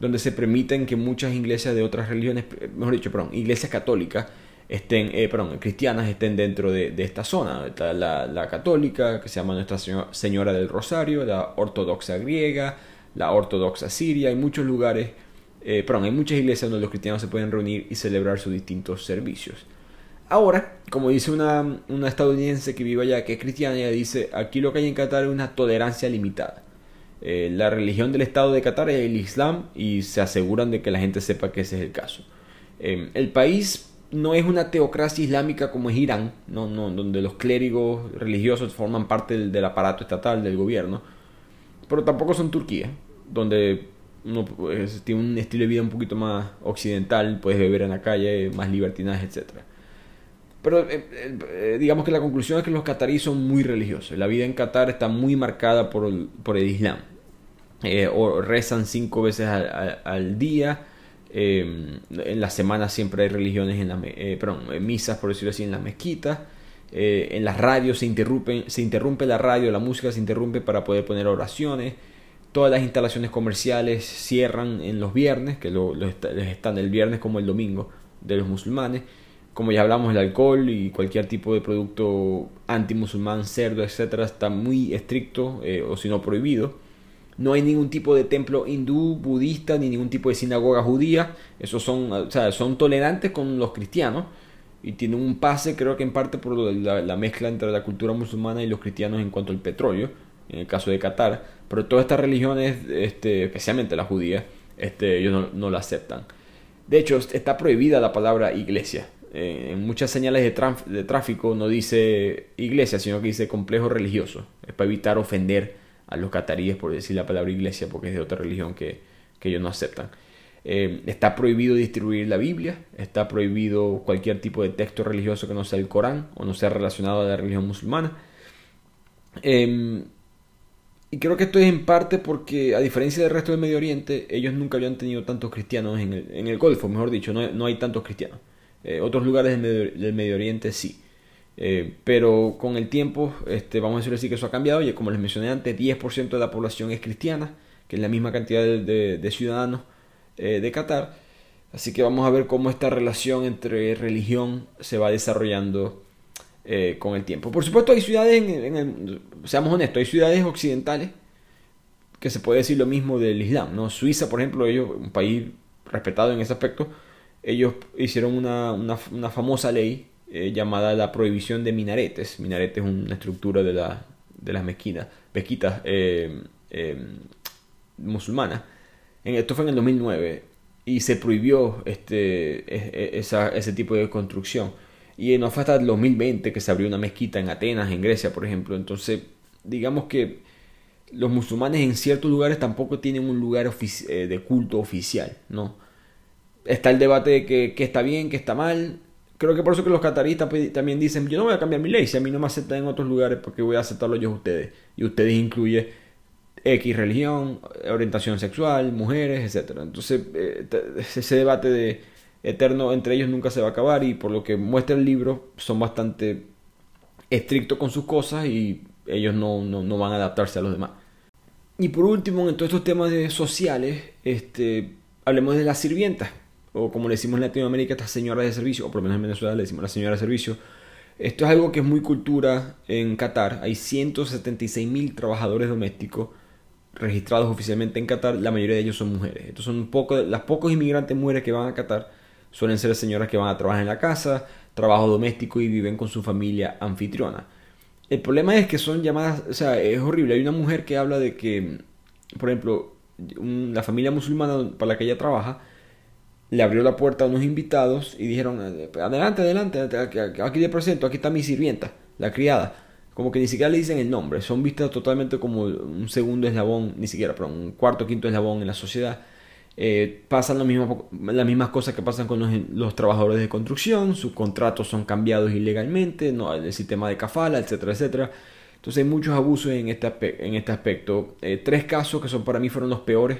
donde se permiten que muchas iglesias de otras religiones, eh, mejor dicho, perdón, iglesias católicas, estén, eh, perdón, cristianas estén dentro de, esta zona. Está la, católica, que se llama Nuestra Señora del Rosario, la ortodoxa griega, la ortodoxa siria, hay muchos lugares, eh, perdón, hay muchas iglesias donde los cristianos se pueden reunir y celebrar sus distintos servicios. Ahora, como dice una, estadounidense que vive allá, que es cristiana, ella dice, aquí lo que hay en Qatar es una tolerancia limitada. Eh, la religión del Estado de Qatar es el Islam y se aseguran de que la gente sepa que ese es el caso. Eh, el país no es una teocracia islámica como es Irán, no, no, donde los clérigos religiosos forman parte del, aparato estatal, del gobierno, pero tampoco son Turquía, donde uno pues, tiene un estilo de vida un poquito más occidental, puedes beber en la calle, más libertinaje, etcétera. Pero eh, eh, digamos que la conclusión es que los cataríes son muy religiosos. La vida en Qatar está muy marcada por el, por el Islam. Eh, rezan cinco veces al, día. en la semana siempre hay religiones en la, perdón, misas, por decirlo así, en las mezquitas. en las radios se, interrumpen, se interrumpe la radio, la música se interrumpe para poder poner oraciones. Todas las instalaciones comerciales cierran en los viernes, que lo, están el viernes como el domingo de los musulmanes como ya hablamos, el alcohol y cualquier tipo de producto anti-musulmán, cerdo, etcétera, está muy estricto eh, o si no prohibido. No hay ningún tipo de templo hindú, budista, ni ningún tipo de sinagoga judía. Esos son, son tolerantes con los cristianos y tienen un pase, creo que en parte por la, mezcla entre la cultura musulmana y los cristianos en cuanto al petróleo, en el caso de Qatar. Pero todas estas religiones, este, especialmente la judía, este, ellos no, no la aceptan. De hecho, está prohibida la palabra iglesia eh, en muchas señales de, tráfico no dice iglesia, sino que dice complejo religioso. Es para evitar ofender a los cataríes por decir la palabra iglesia, porque es de otra religión que, ellos no aceptan. Eh, está prohibido distribuir la Biblia, está prohibido cualquier tipo de texto religioso que no sea el Corán o no sea relacionado a la religión musulmana. Em, y creo que esto es en parte porque, a diferencia del resto del Medio Oriente, ellos nunca habían tenido tantos cristianos en el, Golfo, mejor dicho, no hay tantos cristianos. Eh, otros lugares del Medio, Oriente sí. Eh, pero con el tiempo, este, vamos a decir así que eso ha cambiado. Y como les mencioné antes, 10% de la población es cristiana, que es la misma cantidad de, ciudadanos eh, de Qatar. Así que vamos a ver cómo esta relación entre religión se va desarrollando con el tiempo. Por supuesto, hay ciudades, en, el, seamos honestos, hay ciudades occidentales que se puede decir lo mismo del Islam. ¿no? Suiza, por ejemplo, ellos, un país respetado en ese aspecto, ellos hicieron una, una, famosa ley eh, llamada la prohibición de minaretes. Minaretes es una estructura de, la, de las mezquitas, eh, eh, musulmanas. En, esto fue en el 2009 y se prohibió este, e, esa, ese tipo de construcción. Y no fue hasta el 2020 que se abrió una mezquita en Atenas, en Grecia, por ejemplo. Entonces, digamos que los musulmanes en ciertos lugares tampoco tienen un lugar de culto oficial, ¿no? Está el debate de que, está bien, que está mal. Creo que por eso que los cataristas también dicen, yo no voy a cambiar mi ley, si a mí no me aceptan en otros lugares, porque voy a aceptarlo yo a ustedes. Y ustedes incluye X religión, orientación sexual, mujeres, etc. Entonces, eh, ese debate de eterno entre ellos nunca se va a acabar y por lo que muestra el libro, son bastante estrictos con sus cosas y ellos no, no, van a adaptarse a los demás. Y por último, en todos estos temas sociales, este, hablemos de las sirvientas o como le decimos en Latinoamérica, estas señoras de servicio, o por lo menos en Venezuela le decimos la señora de servicio. Esto es algo que es muy cultura en Qatar. Hay 176 mil trabajadores domésticos registrados oficialmente en Qatar. La mayoría de ellos son mujeres. Estos son poco, las pocos inmigrantes mujeres que van a Qatar suelen ser señoras que van a trabajar en la casa, trabajo doméstico y viven con su familia anfitriona. El problema es que son llamadas, o sea, es horrible. Hay una mujer que habla de que, por ejemplo, la familia musulmana para la que ella trabaja, le abrió la puerta a unos invitados y dijeron, adelante, adelante, aquí le presento, aquí está mi sirvienta, la criada. Como que ni siquiera le dicen el nombre, son vistas totalmente como un segundo eslabón, ni siquiera, pero un cuarto quinto eslabón en la sociedad. Eh, pasan lo mismo, las mismas cosas que pasan con los, trabajadores de construcción, sus contratos son cambiados ilegalmente, no, el sistema de kafala, etcétera, etcétera. Entonces hay muchos abusos en este, en este aspecto. Eh, tres casos que son para mí fueron los peores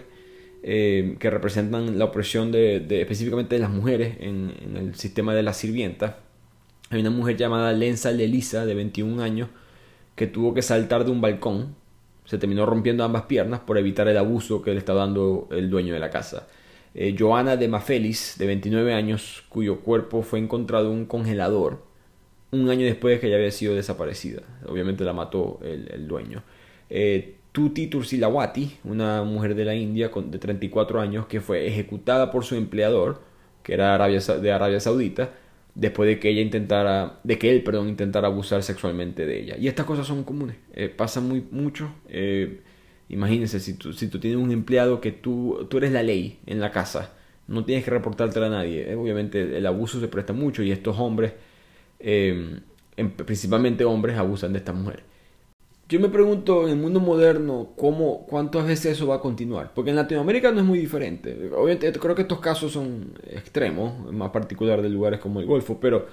eh, que representan la opresión de, específicamente de las mujeres en, el sistema de la sirvienta. Hay una mujer llamada Lenza Lelisa, de 21 años, que tuvo que saltar de un balcón. Se terminó rompiendo ambas piernas por evitar el abuso que le estaba dando el dueño de la casa. Eh, Joana de Mafelis, de 29 años, cuyo cuerpo fue encontrado en un congelador un año después de que ella había sido desaparecida. Obviamente la mató el, dueño. Eh, Tuti Tursilawati, una mujer de la India de 34 años que fue ejecutada por su empleador, que era de Arabia Saudita, después de que ella intentara, de que él, perdón, intentara abusar sexualmente de ella. Y estas cosas son comunes, eh, pasan muy mucho. Eh, imagínense, si tú, si tú tienes un empleado que tú, tú eres la ley en la casa, no tienes que reportártela a nadie. Eh, obviamente el abuso se presta mucho y estos hombres, principalmente hombres, abusan de estas mujeres. Yo me pregunto en el mundo moderno cómo, cuántas veces eso va a continuar. Porque en Latinoamérica no es muy diferente. Obviamente creo que estos casos son extremos, más particular de lugares como el Golfo, pero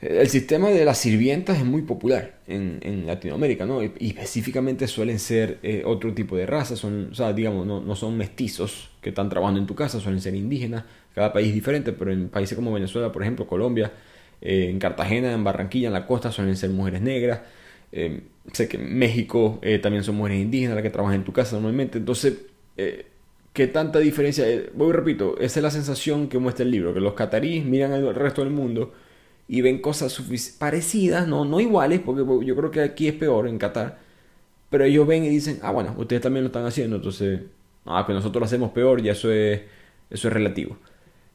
el sistema de las sirvientas es muy popular en, Latinoamérica, ¿no? Y, específicamente suelen ser eh, otro tipo de razas, son, o sea, digamos, no, no, son mestizos que están trabajando en tu casa, suelen ser indígenas, cada país es diferente, pero en países como Venezuela, por ejemplo, Colombia, eh, en Cartagena, en Barranquilla, en la costa, suelen ser mujeres negras. Eh, sé que en México eh, también son mujeres indígenas las que trabajan en tu casa normalmente. Entonces, eh, ¿qué tanta diferencia? voy repito, esa es la sensación que muestra el libro, que los cataríes miran al resto del mundo y ven cosas parecidas, no, no iguales, porque yo creo que aquí es peor en Qatar, pero ellos ven y dicen, ah, bueno, ustedes también lo están haciendo, entonces, ah, que nosotros lo hacemos peor, ya eso es, eso es relativo.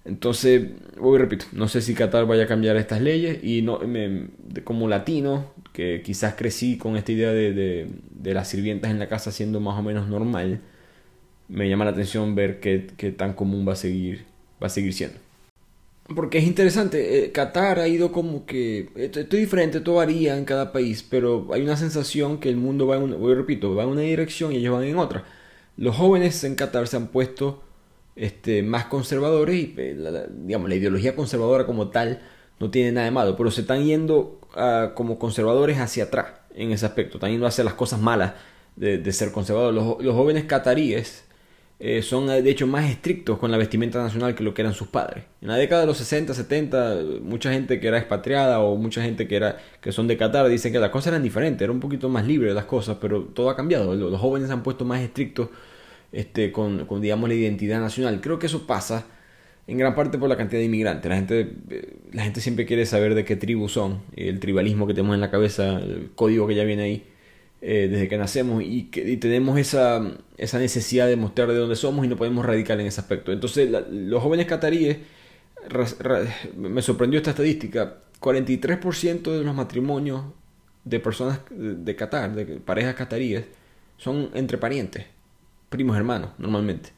Entonces, voy repito, no sé si Qatar vaya a cambiar estas leyes y no, me, como latino, que quizás crecí con esta idea de, de, las sirvientas en la casa siendo más o menos normal, me llama la atención ver qué, tan común va a seguir, va a seguir siendo. Porque es interesante, eh, Qatar ha ido como que, esto, es diferente, todo varía en cada país, pero hay una sensación que el mundo va en una, voy repito, va en una dirección y ellos van en otra. Los jóvenes en Qatar se han puesto este, más conservadores y eh, la, digamos, la ideología conservadora como tal no tiene nada de malo, pero se están yendo ah, como conservadores hacia atrás en ese aspecto, están yendo hacia las cosas malas de, ser conservadores. Los, jóvenes cataríes eh, son de hecho más estrictos con la vestimenta nacional que lo que eran sus padres. En la década de los 60, 70, mucha gente que era expatriada o mucha gente que, era, que son de Qatar dicen que las cosas eran diferentes, era un poquito más libre las cosas, pero todo ha cambiado. Los jóvenes se han puesto más estrictos este, con, digamos, la identidad nacional. Creo que eso pasa en gran parte por la cantidad de inmigrantes. La gente, eh, la gente siempre quiere saber de qué tribu son, el tribalismo que tenemos en la cabeza, el código que ya viene ahí eh, desde que nacemos y, que, tenemos esa, esa necesidad de mostrar de dónde somos y no podemos radicar en ese aspecto. Entonces, los jóvenes cataríes, me sorprendió esta estadística, 43% de los matrimonios de personas de Qatar, de parejas cataríes, son entre parientes primos hermanos, normalmente.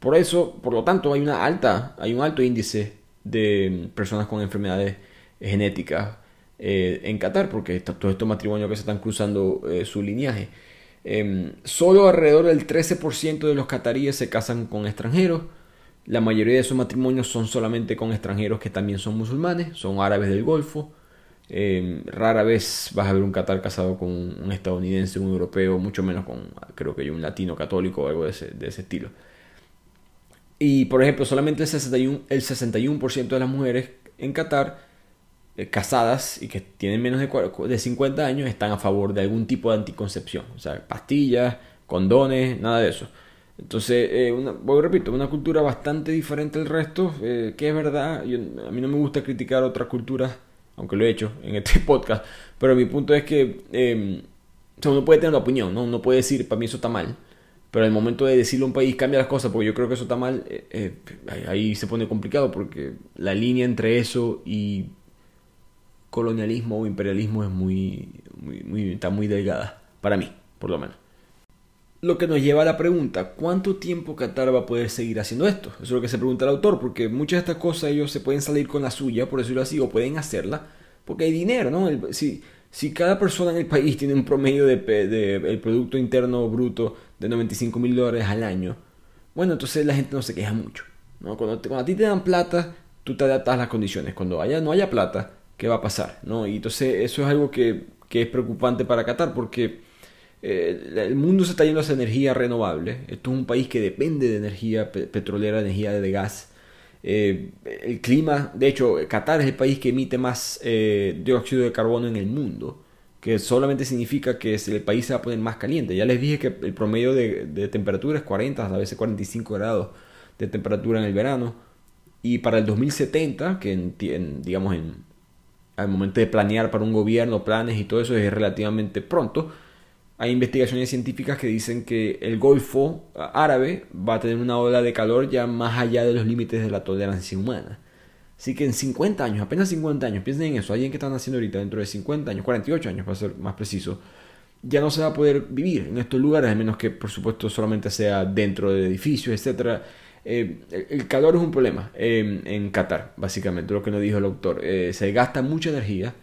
Por eso, por lo tanto, hay una alta, hay un alto índice de personas con enfermedades genéticas eh, en Qatar, porque todos estos matrimonios que se están cruzando eh, su lineaje. Em, solo alrededor del 13% de los cataríes se casan con extranjeros. La mayoría de esos matrimonios son solamente con extranjeros que también son musulmanes, son árabes del Golfo. Em, rara vez vas a ver un Qatar casado con un estadounidense, un europeo, mucho menos con, creo que un latino católico o algo de ese, estilo. Y por ejemplo, solamente el 61%, el 61 de las mujeres en Qatar eh, casadas y que tienen menos de, de 50 años están a favor de algún tipo de anticoncepción. O sea, pastillas, condones, nada de eso. Entonces, eh, una, voy, repito, una cultura bastante diferente al resto, eh, que es verdad, a mí no me gusta criticar otras culturas aunque lo he hecho en este podcast, pero mi punto es que eh, uno puede tener una opinión, ¿no? Uno puede decir, para mí eso está mal, pero el momento de decirlo a un país cambia las cosas, porque yo creo que eso está mal, eh, eh, ahí se pone complicado, porque la línea entre eso y colonialismo o imperialismo es muy, muy, muy, está muy delgada, para mí, por lo menos. Lo que nos lleva a la pregunta, ¿cuánto tiempo Qatar va a poder seguir haciendo esto? Eso es lo que se pregunta el autor, porque muchas de estas cosas ellos se pueden salir con la suya, por decirlo así, o pueden hacerla, porque hay dinero, ¿no? si, si cada persona en el país tiene un promedio de, de, el Producto Interno Bruto de 95 mil dólares al año, bueno, entonces la gente no se queja mucho. ¿no? Cuando, cuando a ti te dan plata, tú te adaptas las condiciones. Cuando haya, no haya plata, ¿qué va a pasar? ¿no? Y entonces eso es algo que, que es preocupante para Qatar, porque eh, el mundo se está yendo hacia energía renovable. Esto es un país que depende de energía petrolera, energía de gas. Eh, el clima, de hecho, Qatar es el país que emite más eh, dióxido de carbono en el mundo, que solamente significa que el país se va a poner más caliente. Ya les dije que el promedio de, temperatura es 40, a veces 45 grados de temperatura en el verano. Y para el 2070, que en, digamos en, al momento de planear para un gobierno, planes y todo eso es relativamente pronto, hay investigaciones científicas que dicen que el Golfo árabe va a tener una ola de calor ya más allá de los límites de la tolerancia humana. Así que en 50 años, apenas 50 años, piensen en eso, alguien que están haciendo ahorita dentro de 50 años, 48 años para ser más preciso, ya no se va a poder vivir en estos lugares, a menos que por supuesto solamente sea dentro de edificios, etc. Eh, el calor es un problema eh, en Qatar, básicamente, lo que nos dijo el autor. Eh, se gasta mucha energía,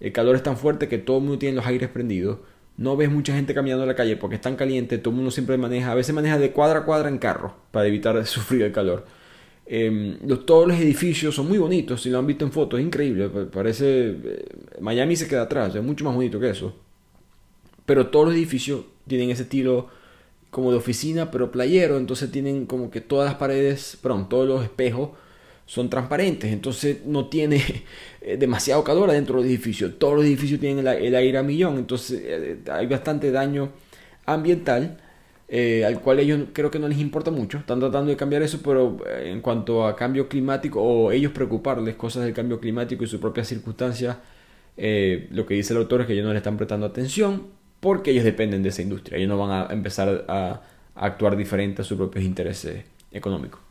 el calor es tan fuerte que todo el mundo tiene los aires prendidos no ves mucha gente caminando en la calle porque es tan caliente, todo el mundo siempre maneja, a veces maneja de cuadra a cuadra en carro para evitar sufrir el calor. Em, todos los edificios son muy bonitos, si lo han visto en fotos, es increíble, parece... Eh, Miami se queda atrás, es mucho más bonito que eso. Pero todos los edificios tienen ese estilo como de oficina, pero playero, entonces tienen como que todas las paredes, perdón, todos los espejos son transparentes, entonces no tiene eh, demasiado calor adentro del edificio. Todos los edificios tienen el, aire a millón, entonces eh, hay bastante daño ambiental. Eh, al cual ellos creo que no les importa mucho, están tratando de cambiar eso, pero en cuanto a cambio climático o ellos preocuparles cosas del cambio climático y sus propias circunstancias, lo que dice el autor es que ellos no le están prestando atención porque ellos dependen de esa industria, ellos no van a empezar a actuar diferente a sus propios intereses económicos.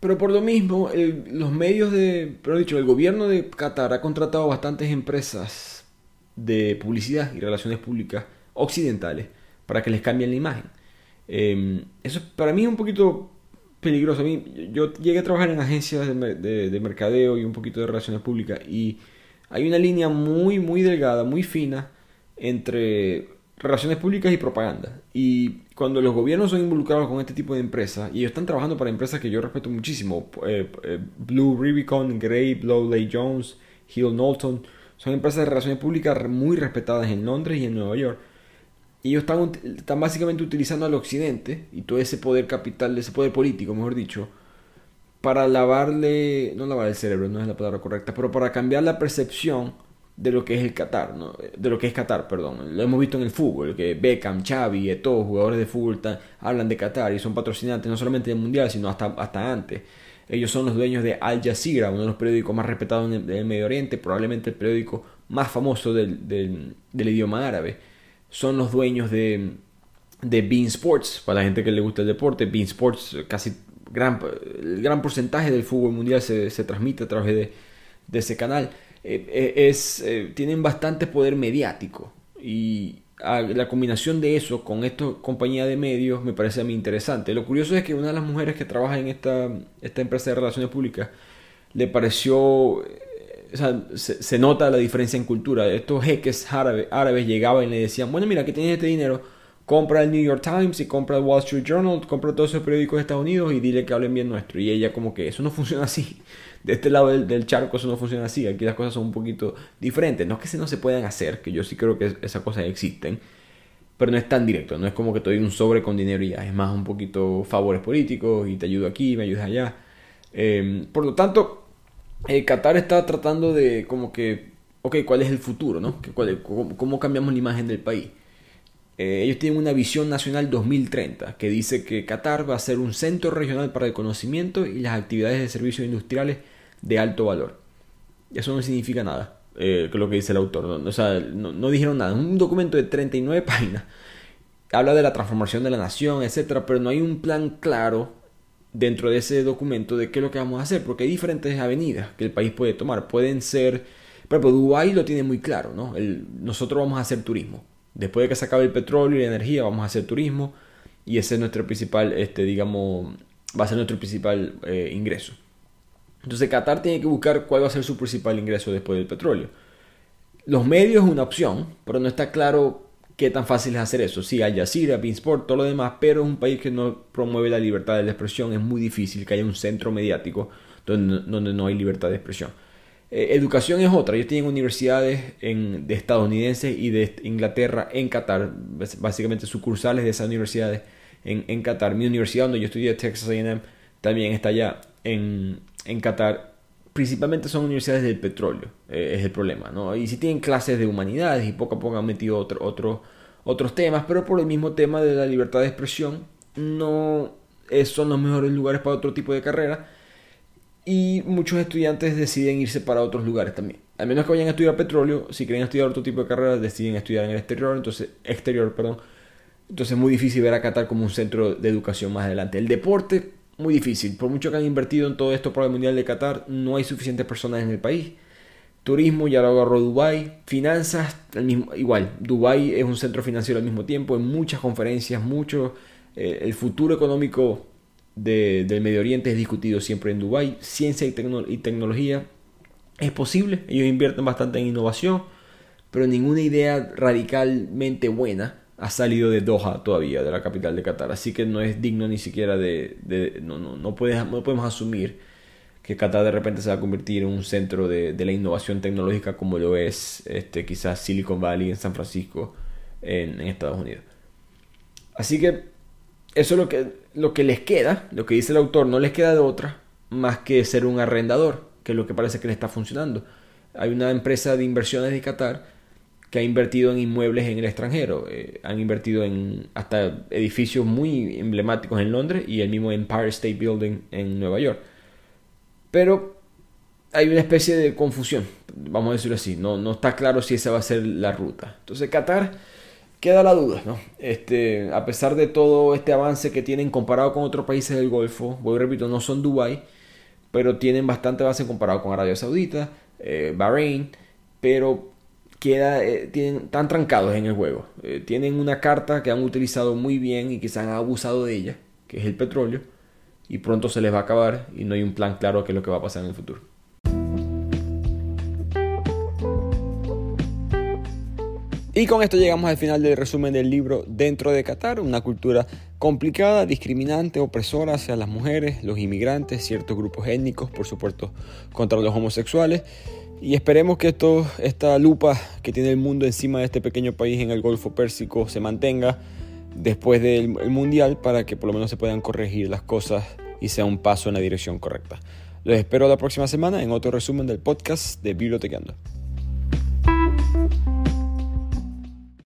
Pero por lo mismo, los medios de, pero dicho, el gobierno de Qatar ha contratado bastantes empresas de publicidad y relaciones públicas occidentales para que les cambien la imagen. Em, eso para mí es un poquito peligroso. A mí, yo llegué a trabajar en agencias de, de, mercadeo y un poquito de relaciones públicas y hay una línea muy, muy delgada, muy fina entre relaciones públicas y propaganda. Y cuando los gobiernos son involucrados con este tipo de empresas, y ellos están trabajando para empresas que yo respeto muchísimo, eh, eh, Blue Rubicon, Gray, Blowley Jones, Hill Knowlton, son empresas de relaciones públicas muy respetadas en Londres y en Nueva York. Y ellos están, están básicamente utilizando al occidente y todo ese poder capital, ese poder político, mejor dicho, para lavarle, no lavar el cerebro, no es la palabra correcta, pero para cambiar la percepción de lo que es el Qatar, ¿no? de lo que es Qatar, perdón. Lo hemos visto en el fútbol, que Beckham, Xavi, todos jugadores de fútbol hablan de Qatar y son patrocinantes no solamente del Mundial, sino hasta, hasta antes. Ellos son los dueños de Al Jazeera, uno de los periódicos más respetados en el, Medio Oriente, probablemente el periódico más famoso del, del, idioma árabe. Son los dueños de, de Bean Sports, para la gente que le gusta el deporte. Bean Sports, casi gran, el gran porcentaje del fútbol mundial se, se transmite a través de, de ese canal. Eh, eh, es, eh, tienen bastante poder mediático y la combinación de eso con esta compañía de medios me parece a mí interesante. Lo curioso es que una de las mujeres que trabaja en esta, esta empresa de relaciones públicas le pareció, o sea, se, nota la diferencia en cultura. Estos jeques árabes, llegaban y le decían, bueno, mira, que tienes este dinero, compra el New York Times y compra el Wall Street Journal, compra todos esos periódicos de Estados Unidos y dile que hablen bien nuestro. Y ella como que eso no funciona así de este lado del, charco eso no funciona así, aquí las cosas son un poquito diferentes. No es que no se puedan hacer, que yo sí creo que esas cosas existen, pero no es tan directo, no es como que te doy un sobre con dinero y ya, es más un poquito favores políticos y te ayudo aquí, me ayudas allá. Em, por lo tanto, eh, Qatar está tratando de como que, ok, ¿cuál es el futuro? ¿no? cómo, cambiamos la imagen del país? Eh, ellos tienen una visión nacional 2030 que dice que Qatar va a ser un centro regional para el conocimiento y las actividades de servicios industriales de alto valor. Eso no significa nada, eh, lo que dice el autor. No, o sea, no, dijeron nada. Un documento de 39 páginas. Habla de la transformación de la nación, etcétera, pero no hay un plan claro dentro de ese documento de qué es lo que vamos a hacer, porque hay diferentes avenidas que el país puede tomar. Pueden ser, por ejemplo, Dubái lo tiene muy claro, ¿no? nosotros vamos a hacer turismo. Después de que se acabe el petróleo y la energía, vamos a hacer turismo y ese es nuestro principal, este, digamos, va a ser nuestro principal eh, ingreso. Entonces Qatar tiene que buscar cuál va a ser su principal ingreso después del petróleo. Los medios es una opción, pero no está claro qué tan fácil es hacer eso. Sí, Al Jazeera, Beansport, todo lo demás, pero es un país que no promueve la libertad de la expresión. Es muy difícil que haya un centro mediático donde, donde no hay libertad de expresión. Eh, educación es otra. Ellos tienen universidades en, de estadounidenses y de Inglaterra en Qatar, básicamente sucursales de esas universidades en, en Qatar. Mi universidad donde yo estudié, Texas AM, también está allá en, en Qatar principalmente son universidades del petróleo, eh, es el problema, ¿no? Y si tienen clases de humanidades y poco a poco han metido otro, otros temas, pero por el mismo tema de la libertad de expresión, no son los mejores lugares para otro tipo de carrera y muchos estudiantes deciden irse para otros lugares también. Al menos que vayan a estudiar petróleo, si quieren estudiar otro tipo de carreras, deciden estudiar en el exterior, entonces exterior, perdón. Entonces es muy difícil ver a Qatar como un centro de educación más adelante. El deporte muy difícil. Por mucho que han invertido en todo esto para el Mundial de Qatar, no hay suficientes personas en el país. Turismo ya lo agarró Dubai, finanzas mismo, igual. Dubai es un centro financiero al mismo tiempo, en muchas conferencias, mucho eh, el futuro económico del Medio Oriente es discutido siempre en Dubai. Ciencia y, tecnología es posible, ellos invierten bastante en innovación, pero ninguna idea radicalmente buena ha salido de Doha todavía, de la capital de Qatar. Así que no es digno ni siquiera de... no, no, no, podemos asumir que Qatar de repente se va a convertir en un centro de, la innovación tecnológica como lo es este, quizás Silicon Valley en San Francisco en, Estados Unidos. Así que eso es lo que, lo que les queda, lo que dice el autor, no les queda de otra más que ser un arrendador, que es lo que parece que le está funcionando. Hay una empresa de inversiones de Qatar que ha invertido en inmuebles en el extranjero. Eh, han invertido en hasta edificios muy emblemáticos en Londres y el mismo Empire State Building en Nueva York. Pero hay una especie de confusión, vamos a decirlo así. No, no está claro si esa va a ser la ruta. Entonces Qatar queda la duda, ¿no? Este, a pesar de todo este avance que tienen comparado con otros países del Golfo, voy repito, no son Dubai, pero tienen bastante avance comparado con Arabia Saudita, eh, Bahrein, pero queda, eh, tienen, están trancados en el juego. Eh, tienen una carta que han utilizado muy bien y que se han abusado de ella, que es el petróleo, y pronto se les va a acabar y no hay un plan claro de qué es lo que va a pasar en el futuro. Y con esto llegamos al final del resumen del libro Dentro de Qatar, una cultura complicada, discriminante, opresora hacia las mujeres, los inmigrantes, ciertos grupos étnicos, por supuesto, contra los homosexuales. Y esperemos que esto, esta lupa que tiene el mundo encima de este pequeño país en el Golfo Pérsico se mantenga después del Mundial para que por lo menos se puedan corregir las cosas y sea un paso en la dirección correcta. Los espero la próxima semana en otro resumen del podcast de Bibliotequeando.